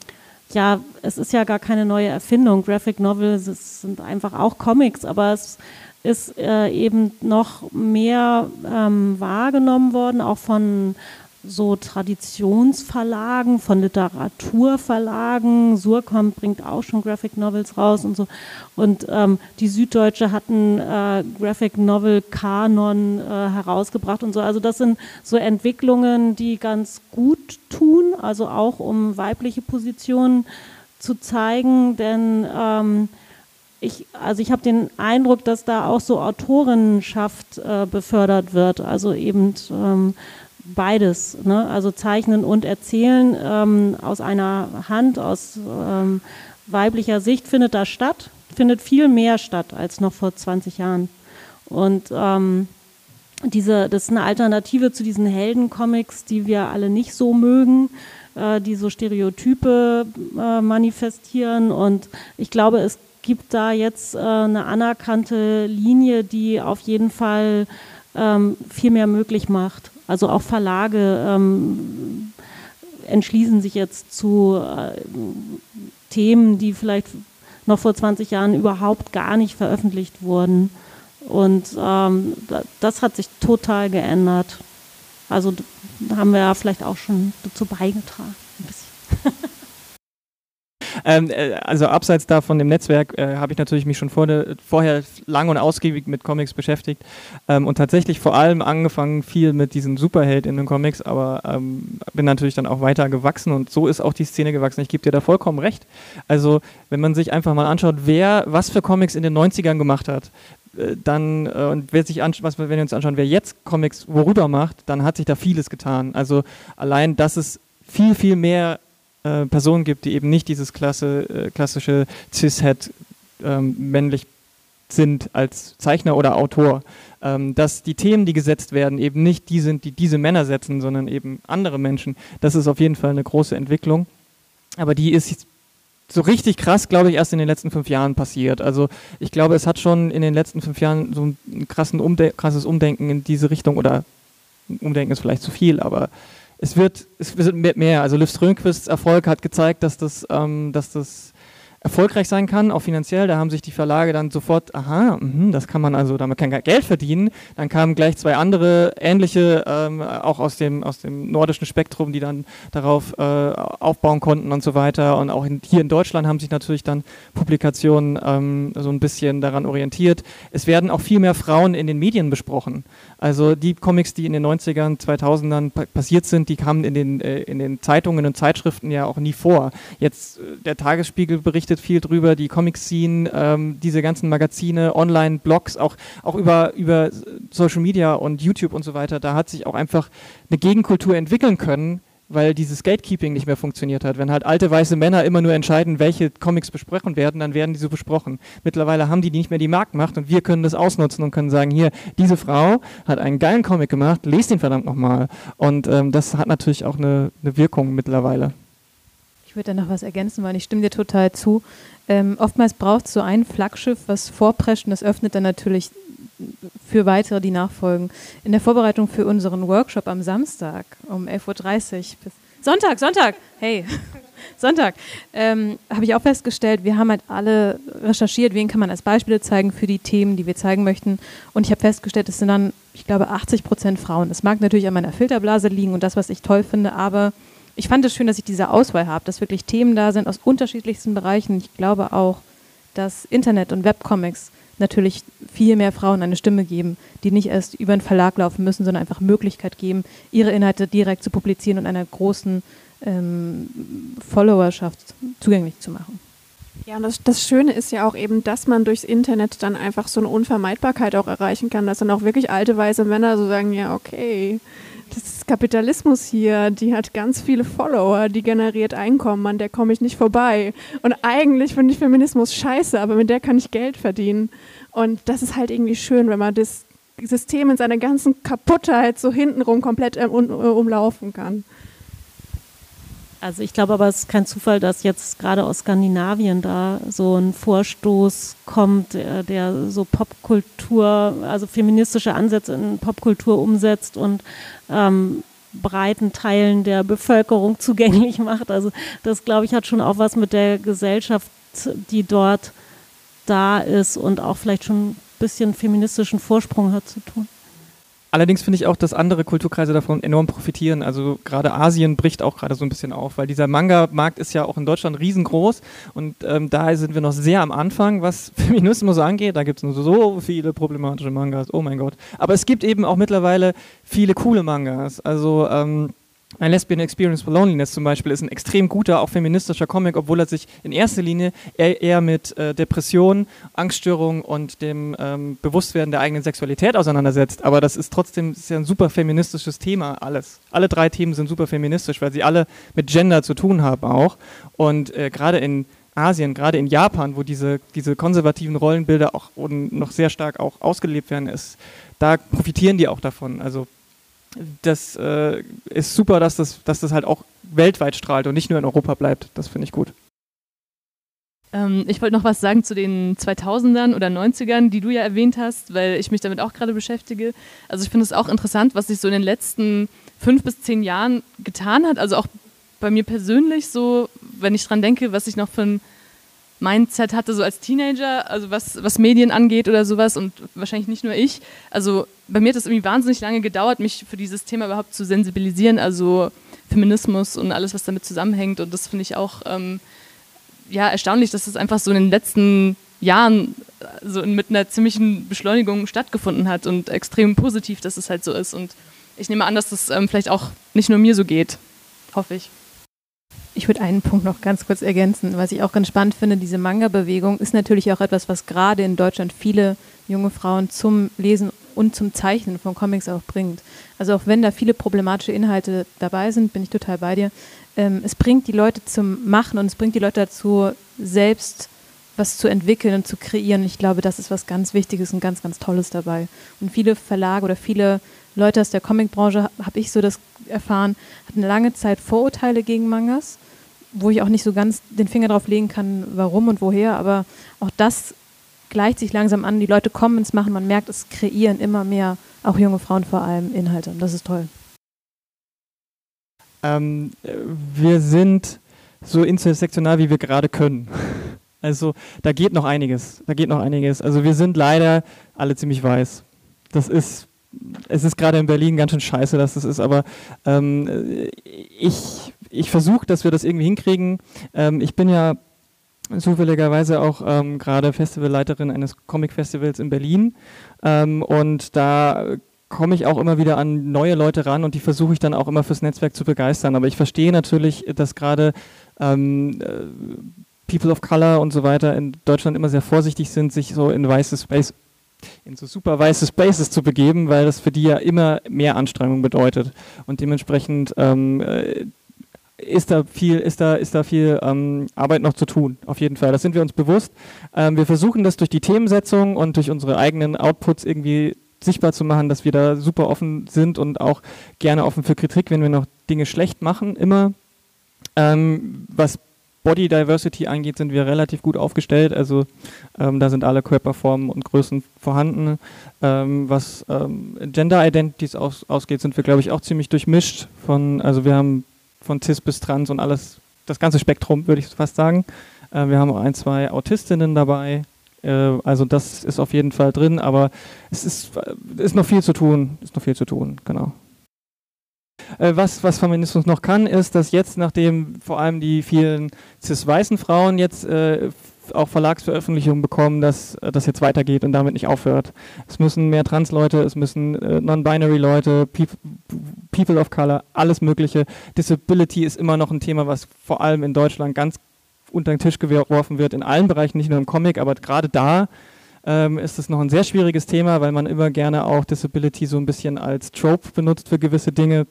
ja, es ist ja gar keine neue Erfindung, Graphic Novels sind einfach auch Comics, aber es ist äh, eben noch mehr ähm, wahrgenommen worden, auch von so Traditionsverlagen, von Literaturverlagen. Surkamp bringt auch schon Graphic Novels raus und so. Und ähm, die Süddeutsche hatten äh, Graphic Novel Kanon äh, herausgebracht und so. Also das sind so Entwicklungen, die ganz gut tun, also auch um weibliche Positionen zu zeigen, denn ähm, ich, also ich habe den Eindruck, dass da auch so Autorenschaft äh, befördert wird, also eben ähm, beides, ne? also Zeichnen und Erzählen ähm, aus einer Hand, aus ähm, weiblicher Sicht findet da statt, findet viel mehr statt als noch vor 20 Jahren. Und ähm, diese, das ist eine Alternative zu diesen Heldencomics, die wir alle nicht so mögen, äh, die so Stereotype äh, manifestieren. Und ich glaube, es gibt da jetzt äh, eine anerkannte Linie, die auf jeden Fall ähm, viel mehr möglich macht. Also auch Verlage ähm, entschließen sich jetzt zu äh, Themen, die vielleicht noch vor 20 Jahren überhaupt gar nicht veröffentlicht wurden. Und ähm, das hat sich total geändert. Also haben wir ja vielleicht auch schon dazu beigetragen. Ein bisschen. (laughs) Ähm, äh, also abseits da von dem Netzwerk äh, habe ich natürlich mich schon vor vorher lang und ausgiebig mit Comics beschäftigt ähm, und tatsächlich vor allem angefangen viel mit diesen Superheld in den Comics, aber ähm, bin natürlich dann auch weiter gewachsen und so ist auch die Szene gewachsen. Ich gebe dir da vollkommen recht. Also wenn man sich einfach mal anschaut, wer was für Comics in den 90ern gemacht hat, äh, dann, äh, und wer sich was, wenn wir uns anschauen, wer jetzt Comics worüber macht, dann hat sich da vieles getan. Also allein, dass es viel, viel mehr äh, Personen gibt, die eben nicht dieses klasse, äh, klassische Cis-Het ähm, männlich sind als Zeichner oder Autor, ähm, dass die Themen, die gesetzt werden, eben nicht die sind, die diese Männer setzen, sondern eben andere Menschen. Das ist auf jeden Fall eine große Entwicklung. Aber die ist so richtig krass, glaube ich, erst in den letzten fünf Jahren passiert. Also ich glaube, es hat schon in den letzten fünf Jahren so ein Umde krasses Umdenken in diese Richtung oder Umdenken ist vielleicht zu viel, aber es wird, es wird mehr. Also Liv Strömquists Erfolg hat gezeigt, dass das, ähm, dass das erfolgreich sein kann, auch finanziell. Da haben sich die Verlage dann sofort, aha, mh, das kann man also, damit kann Geld verdienen. Dann kamen gleich zwei andere ähnliche, ähm, auch aus dem, aus dem nordischen Spektrum, die dann darauf äh, aufbauen konnten und so weiter. Und auch in, hier in Deutschland haben sich natürlich dann Publikationen ähm, so ein bisschen daran orientiert. Es werden auch viel mehr Frauen in den Medien besprochen. Also die Comics, die in den 90ern, 2000ern passiert sind, die kamen in den, äh, in den Zeitungen und Zeitschriften ja auch nie vor. Jetzt äh, der Tagesspiegel berichtet viel drüber, die Comic-Scene, ähm, diese ganzen Magazine, Online-Blogs, auch, auch über, über Social Media und YouTube und so weiter, da hat sich auch einfach eine Gegenkultur entwickeln können, weil dieses Gatekeeping nicht mehr funktioniert hat. Wenn halt alte weiße Männer immer nur entscheiden, welche Comics besprochen werden, dann werden die so besprochen. Mittlerweile haben die nicht mehr die Marktmacht und wir können das ausnutzen und können sagen, hier, diese Frau hat einen geilen Comic gemacht, lest den verdammt nochmal. Und ähm, das hat natürlich auch eine, eine Wirkung mittlerweile. Ich würde da noch was ergänzen, weil ich stimme dir total zu. Ähm, oftmals braucht es so ein Flaggschiff, was vorprescht und das öffnet dann natürlich für weitere, die nachfolgen. In der Vorbereitung für unseren Workshop am Samstag um 11.30 Uhr bis Sonntag, Sonntag, hey, (laughs) Sonntag, ähm, habe ich auch festgestellt, wir haben halt alle recherchiert, wen kann man als Beispiele zeigen für die Themen, die wir zeigen möchten. Und ich habe festgestellt, es sind dann, ich glaube, 80 Prozent Frauen. Es mag natürlich an meiner Filterblase liegen und das, was ich toll finde, aber ich fand es schön, dass ich diese Auswahl habe, dass wirklich Themen da sind aus unterschiedlichsten Bereichen. Ich glaube auch, dass Internet und Webcomics natürlich viel mehr Frauen eine Stimme geben, die nicht erst über einen Verlag laufen müssen, sondern einfach Möglichkeit geben, ihre Inhalte direkt zu publizieren und einer großen ähm, Followerschaft zugänglich zu machen. Ja, und das, das, Schöne ist ja auch eben, dass man durchs Internet dann einfach so eine Unvermeidbarkeit auch erreichen kann, dass dann auch wirklich alte weiße Männer so sagen, ja, okay, das ist Kapitalismus hier, die hat ganz viele Follower, die generiert Einkommen, an der komme ich nicht vorbei. Und eigentlich finde ich Feminismus scheiße, aber mit der kann ich Geld verdienen. Und das ist halt irgendwie schön, wenn man das System in seiner ganzen Kaputtheit so hintenrum komplett um, umlaufen kann. Also ich glaube aber, es ist kein Zufall, dass jetzt gerade aus Skandinavien da so ein Vorstoß kommt, der, der so Popkultur, also feministische Ansätze in Popkultur umsetzt und ähm, breiten Teilen der Bevölkerung (laughs) zugänglich macht. Also das, glaube ich, hat schon auch was mit der Gesellschaft, die dort da ist und auch vielleicht schon ein bisschen feministischen Vorsprung hat zu tun. Allerdings finde ich auch, dass andere Kulturkreise davon enorm profitieren. Also gerade Asien bricht auch gerade so ein bisschen auf, weil dieser Manga-Markt ist ja auch in Deutschland riesengroß und ähm, da sind wir noch sehr am Anfang, was (laughs) Feminismus angeht. Da gibt es nur so viele problematische Mangas, oh mein Gott. Aber es gibt eben auch mittlerweile viele coole Mangas. Also ähm, ein Lesbian Experience for Loneliness zum Beispiel ist ein extrem guter, auch feministischer Comic, obwohl er sich in erster Linie eher, eher mit äh, Depressionen, Angststörungen und dem ähm, Bewusstwerden der eigenen Sexualität auseinandersetzt. Aber das ist trotzdem ist ja ein super feministisches Thema, alles. Alle drei Themen sind super feministisch, weil sie alle mit Gender zu tun haben auch. Und äh, gerade in Asien, gerade in Japan, wo diese, diese konservativen Rollenbilder auch noch sehr stark auch ausgelebt werden, ist, da profitieren die auch davon. Also das äh, ist super, dass das, dass das halt auch weltweit strahlt und nicht nur in Europa bleibt. Das finde ich gut. Ähm, ich wollte noch was sagen zu den 2000ern oder 90ern, die du ja erwähnt hast, weil ich mich damit auch gerade beschäftige. Also ich finde es auch interessant, was sich so in den letzten fünf bis zehn Jahren getan hat. Also auch bei mir persönlich so, wenn ich dran denke, was ich noch für ein Mindset hatte, so als Teenager, also was, was Medien angeht oder sowas und wahrscheinlich nicht nur ich. Also bei mir hat es irgendwie wahnsinnig lange gedauert, mich für dieses Thema überhaupt zu sensibilisieren, also Feminismus und alles, was damit zusammenhängt. Und das finde ich auch ähm, ja, erstaunlich, dass das einfach so in den letzten Jahren so mit einer ziemlichen Beschleunigung stattgefunden hat und extrem positiv, dass es halt so ist. Und ich nehme an, dass das ähm, vielleicht auch nicht nur mir so geht. Hoffe ich. Ich würde einen Punkt noch ganz kurz ergänzen. Was ich auch ganz spannend finde, diese Manga-Bewegung ist natürlich auch etwas, was gerade in Deutschland viele junge Frauen zum Lesen und zum Zeichnen von Comics auch bringt. Also auch wenn da viele problematische Inhalte dabei sind, bin ich total bei dir. Ähm, es bringt die Leute zum Machen und es bringt die Leute dazu, selbst was zu entwickeln und zu kreieren. Ich glaube, das ist was ganz Wichtiges und ganz, ganz Tolles dabei. Und viele Verlage oder viele Leute aus der Comicbranche, habe ich so das erfahren, hatten lange Zeit Vorurteile gegen Mangas wo ich auch nicht so ganz den Finger drauf legen kann, warum und woher, aber auch das gleicht sich langsam an. Die Leute kommen ins Machen, man merkt, es kreieren immer mehr, auch junge Frauen vor allem, Inhalte. Und das ist toll. Ähm, wir sind so intersektional, wie wir gerade können. (laughs) Also da geht noch einiges. Da geht noch einiges. Also wir sind leider alle ziemlich weiß. Das ist, es ist gerade in Berlin ganz schön scheiße, dass das ist, aber ähm, ich, ich versuche, dass wir das irgendwie hinkriegen. Ähm, ich bin ja zufälligerweise auch ähm, gerade Festivalleiterin eines Comic-Festivals in Berlin ähm, und da komme ich auch immer wieder an neue Leute ran und die versuche ich dann auch immer fürs Netzwerk zu begeistern. Aber ich verstehe natürlich, dass gerade ähm, äh, People of Color und so weiter in Deutschland immer sehr vorsichtig sind, sich so in weiße Space in so super weiße Spaces zu begeben, weil das für die ja immer mehr Anstrengung bedeutet. Und dementsprechend ähm, äh, ist da viel, ist da, ist da viel ähm, Arbeit noch zu tun, auf jeden Fall. Das sind wir uns bewusst. Ähm, wir versuchen das durch die Themensetzung und durch unsere eigenen Outputs irgendwie sichtbar zu machen, dass wir da super offen sind und auch gerne offen für Kritik, wenn wir noch Dinge schlecht machen, immer. Ähm, was Body Diversity angeht, sind wir relativ gut aufgestellt. Also ähm, da sind alle Körperformen und Größen vorhanden. Ähm, was ähm, Gender Identities aus, ausgeht, sind wir, glaube ich, auch ziemlich durchmischt. Von, also wir haben von cis bis trans und alles, das ganze Spektrum, würde ich fast sagen. Äh, wir haben auch ein, zwei Autistinnen dabei, äh, also das ist auf jeden Fall drin, aber es ist, äh, ist noch viel zu tun. Ist noch viel zu tun, genau. Äh, was, was Feminismus noch kann, ist, dass jetzt, nachdem vor allem die vielen cis-weißen Frauen jetzt äh, auch Verlagsveröffentlichungen bekommen, dass das jetzt weitergeht und damit nicht aufhört. Es müssen mehr Trans-Leute, es müssen äh, Non-Binary-Leute, Pe People of Color, alles Mögliche. Disability ist immer noch ein Thema, was vor allem in Deutschland ganz unter den Tisch geworfen wird, in allen Bereichen, nicht nur im Comic, aber gerade da ähm, ist es noch ein sehr schwieriges Thema, weil man immer gerne auch Disability so ein bisschen als Trope benutzt für gewisse Dinge.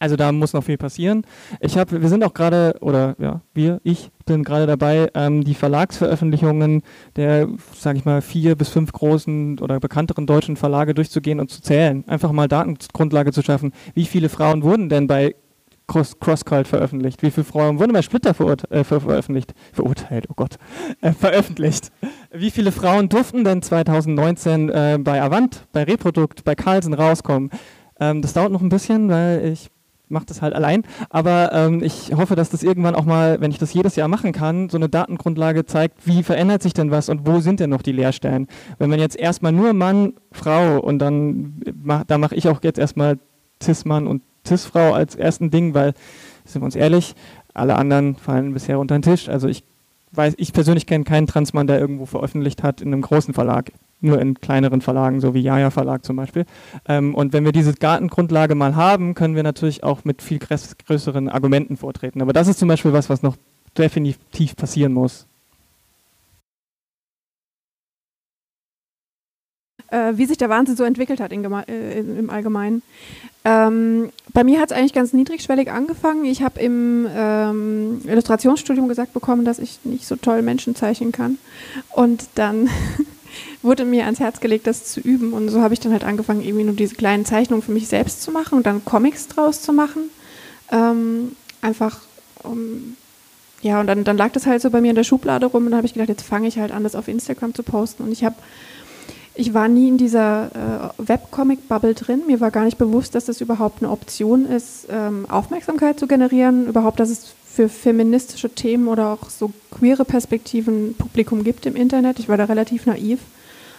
Also da muss noch viel passieren. Ich habe, wir sind auch gerade, oder ja, wir, ich bin gerade dabei, ähm, die Verlagsveröffentlichungen der, sage ich mal, vier bis fünf großen oder bekannteren deutschen Verlage durchzugehen und zu zählen. Einfach mal Datengrundlage zu schaffen. Wie viele Frauen wurden denn bei Crosscult veröffentlicht? Wie viele Frauen wurden bei Splitter äh, ver veröffentlicht? Verurteilt, oh Gott. (laughs) Äh, veröffentlicht. Wie viele Frauen durften denn 2019 äh, bei Avant, bei Reprodukt, bei Carlsen rauskommen? Ähm, das dauert noch ein bisschen, weil ich mache das halt allein. Aber ähm, ich hoffe, dass das irgendwann auch mal, wenn ich das jedes Jahr machen kann, so eine Datengrundlage zeigt, wie verändert sich denn was und wo sind denn noch die Leerstellen? Wenn man jetzt erstmal nur Mann, Frau und dann, da mache ich auch jetzt erstmal Cis-Mann und Cis-Frau als ersten Ding, weil, sind wir uns ehrlich, alle anderen fallen bisher unter den Tisch. Also ich weiß, ich persönlich kenne keinen Transmann, der irgendwo veröffentlicht hat in einem großen Verlag. Nur in kleineren Verlagen, so wie Jaja Verlag zum Beispiel. Ähm, und wenn wir diese Gartengrundlage mal haben, können wir natürlich auch mit viel größeren Argumenten vortreten. Aber das ist zum Beispiel was, was noch definitiv passieren muss. Äh, wie sich der Wahnsinn so entwickelt hat in, äh, im Allgemeinen. Ähm, bei mir hat es eigentlich ganz niedrigschwellig angefangen. Ich habe im ähm, Illustrationsstudium gesagt bekommen, dass ich nicht so toll Menschen zeichnen kann. Und dann (laughs) wurde mir ans Herz gelegt, das zu üben. Und so habe ich dann halt angefangen, irgendwie nur diese kleinen Zeichnungen für mich selbst zu machen und dann Comics draus zu machen. Ähm, einfach um ja, und dann, dann lag das halt so bei mir in der Schublade rum und dann habe ich gedacht, jetzt fange ich halt an, das auf Instagram zu posten. Und ich habe ich war nie in dieser äh, Webcomic-Bubble drin. Mir war gar nicht bewusst, dass das überhaupt eine Option ist, ähm, Aufmerksamkeit zu generieren, überhaupt, dass es für feministische Themen oder auch so queere Perspektiven Publikum gibt im Internet. Ich war da relativ naiv.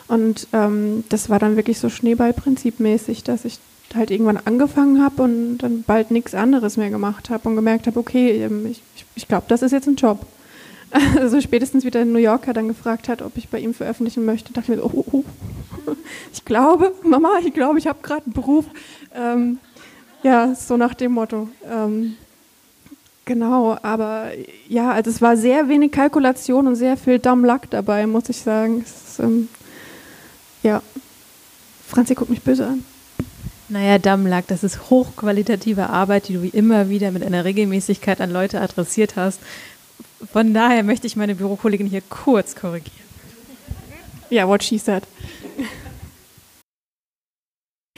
Und ähm, das war dann wirklich so Schneeballprinzipmäßig, dass ich halt irgendwann angefangen habe und dann bald nichts anderes mehr gemacht habe und gemerkt habe, okay, ähm, ich, ich glaube, das ist jetzt ein Job. (laughs) Also spätestens wie der New Yorker dann gefragt hat, ob ich bei ihm veröffentlichen möchte, dachte ich mir oh, oh, oh. (laughs) ich glaube, Mama, ich glaube, ich habe gerade einen Beruf. Ähm, ja, so nach dem Motto. Ähm, genau, aber ja, also es war sehr wenig Kalkulation und sehr viel Dumb Luck dabei, muss ich sagen. Ist, ähm, ja, Franzi guckt mich böse an. Naja, Dammlack, das ist hochqualitative Arbeit, die du wie immer wieder mit einer Regelmäßigkeit an Leute adressiert hast. Von daher möchte ich meine Bürokollegin hier kurz korrigieren. Ja, what she said.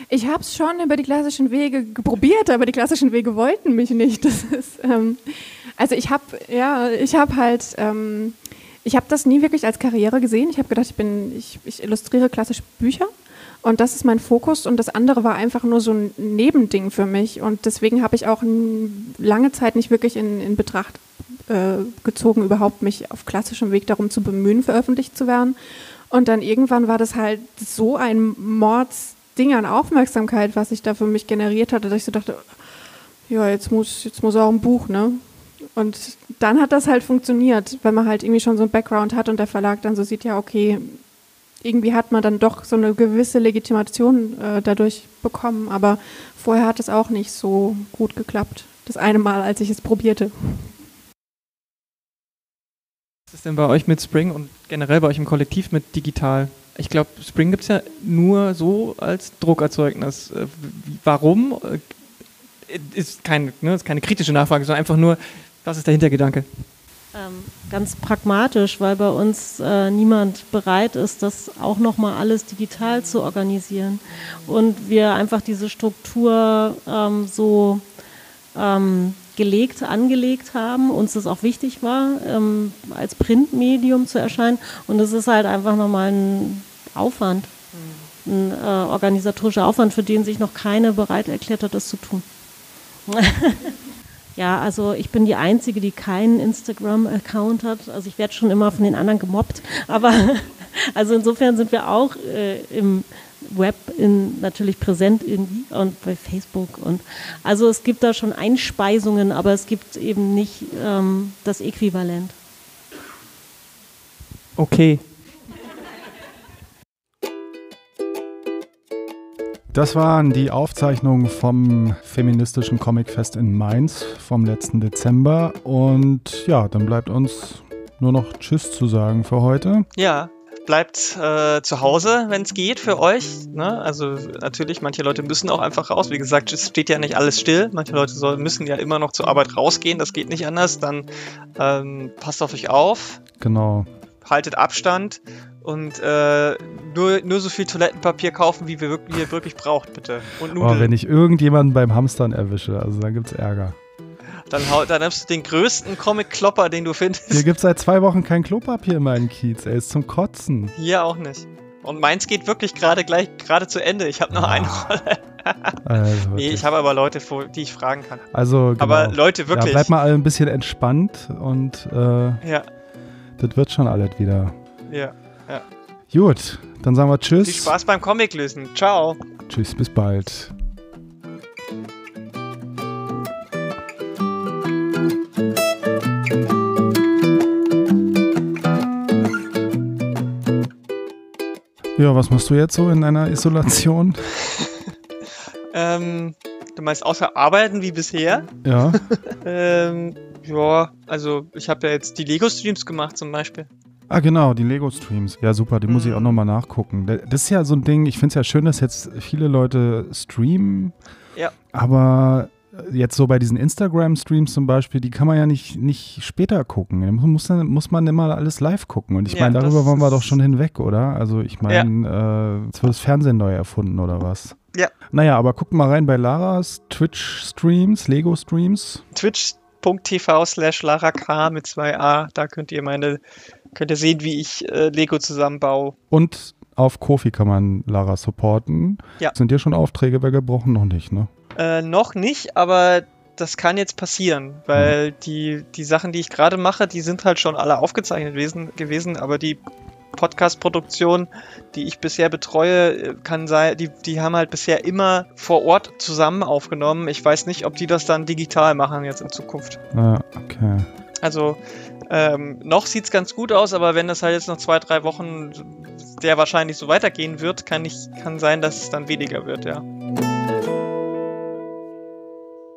Ich habe es schon über die klassischen Wege probiert, aber die klassischen Wege wollten mich nicht. Das ist, ähm, Also ich habe, ja, ich habe halt, ähm, ich habe das nie wirklich als Karriere gesehen. Ich habe gedacht, ich bin, ich, ich illustriere klassische Bücher und das ist mein Fokus und das andere war einfach nur so ein Nebending für mich und deswegen habe ich auch lange Zeit nicht wirklich in, in Betracht äh, gezogen, überhaupt mich auf klassischem Weg darum zu bemühen, veröffentlicht zu werden. Und dann irgendwann war das halt so ein Mordsding an Aufmerksamkeit, was sich da für mich generiert hatte, dass ich so dachte, ja, jetzt muss, jetzt muss auch ein Buch, ne? Und dann hat das halt funktioniert, wenn man halt irgendwie schon so ein Background hat und der Verlag dann so sieht, ja, okay, irgendwie hat man dann doch so eine gewisse Legitimation äh, dadurch bekommen, aber vorher hat es auch nicht so gut geklappt. Das eine Mal, als ich es probierte. Was ist denn bei euch mit Spring und generell bei euch im Kollektiv mit digital? Ich glaube, Spring gibt es ja nur so als Druckerzeugnis. Äh, warum? Äh, ist, kein, ne, ist keine kritische Nachfrage, sondern einfach nur, was ist der Hintergedanke? Ähm, ganz pragmatisch, weil bei uns äh, niemand bereit ist, das auch nochmal alles digital zu organisieren. Und wir einfach diese Struktur ähm, so ähm, gelegt, angelegt haben, uns das auch wichtig war, ähm, als Printmedium zu erscheinen. Und es ist halt einfach nochmal ein Aufwand, ein äh, organisatorischer Aufwand, für den sich noch keine bereit erklärt hat, das zu tun. (laughs) ja, also ich bin die Einzige, die keinen Instagram-Account hat. Also ich werde schon immer von den anderen gemobbt. Aber (laughs) also insofern sind wir auch äh, im Web in, natürlich präsent irgendwie und bei Facebook und also es gibt da schon Einspeisungen, aber es gibt eben nicht ähm, das Äquivalent. Okay, Das waren die Aufzeichnungen vom feministischen Comicfest in Mainz vom letzten Dezember. Und ja, dann bleibt uns nur noch Tschüss zu sagen für heute. Ja, bleibt äh, zu Hause, wenn es geht für euch. Ne? Also natürlich, manche Leute müssen auch einfach raus. Wie gesagt, es steht ja nicht alles still. Manche Leute soll, müssen ja immer noch zur Arbeit rausgehen. Das geht nicht anders. Dann ähm, passt auf euch auf. Genau. Haltet Abstand und äh, nur, nur so viel Toilettenpapier kaufen, wie, wir wirklich, wie ihr wirklich braucht, bitte. Und Nudeln. Oh, wenn ich irgendjemanden beim Hamstern erwische, also dann gibt's Ärger. Dann, dann nimmst du den größten Comic-Klopper, den du findest. Hier gibt's seit zwei Wochen kein Klopapier in meinem Kiez, ey, ist zum Kotzen. Hier auch nicht. Und meins geht wirklich gerade gleich gerade zu Ende. Ich habe noch ah. eine Rolle. (laughs) also nee, ich habe aber Leute, die ich fragen kann. Also, genau. Aber Leute, wirklich. Ja, bleibt mal alle ein bisschen entspannt und äh, ja. das wird schon alles wieder. Ja. Ja. Gut, dann sagen wir Tschüss. Viel Spaß beim Comic lösen. Ciao. Tschüss, bis bald. Ja, was machst du jetzt so in deiner Isolation? (laughs) ähm, du meinst außer arbeiten wie bisher? Ja. (laughs) ähm, ja, also ich habe ja jetzt die Lego-Streams gemacht zum Beispiel. Ah, genau, die Lego-Streams. Ja, super, die mhm. muss ich auch mhm. nochmal nachgucken. Das ist ja so ein Ding, ich finde es ja schön, dass jetzt viele Leute streamen. Ja. Aber jetzt so bei diesen Instagram-Streams zum Beispiel, die kann man ja nicht, nicht später gucken. Da muss, muss man immer alles live gucken. Und ich ja, meine, darüber waren wir doch schon hinweg, oder? Also ich meine, ja. äh, jetzt wird das Fernsehen neu erfunden oder was? Ja. Naja, aber guckt mal rein bei Laras Twitch-Streams, Lego-Streams. Twitch.tv slash Lara K mit zwei A, da könnt ihr meine Könnt ihr sehen, wie ich äh, Lego zusammenbaue. Und auf Kofi kann man Lara supporten. Ja. Sind dir schon Aufträge weggebrochen? Noch nicht, ne? Äh, noch nicht, aber das kann jetzt passieren, weil hm. die, die Sachen, die ich gerade mache, die sind halt schon alle aufgezeichnet gewesen, gewesen aber die Podcast-Produktion, die ich bisher betreue, kann sein, die, die haben halt bisher immer vor Ort zusammen aufgenommen. Ich weiß nicht, ob die das dann digital machen jetzt in Zukunft. Ah, okay. Also ähm, noch sieht es ganz gut aus, aber wenn das halt jetzt noch zwei, drei Wochen sehr wahrscheinlich so weitergehen wird, kann, ich, kann sein, dass es dann weniger wird, ja.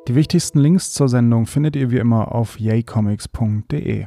Die wichtigsten Links zur Sendung findet ihr wie immer auf yaycomics.de.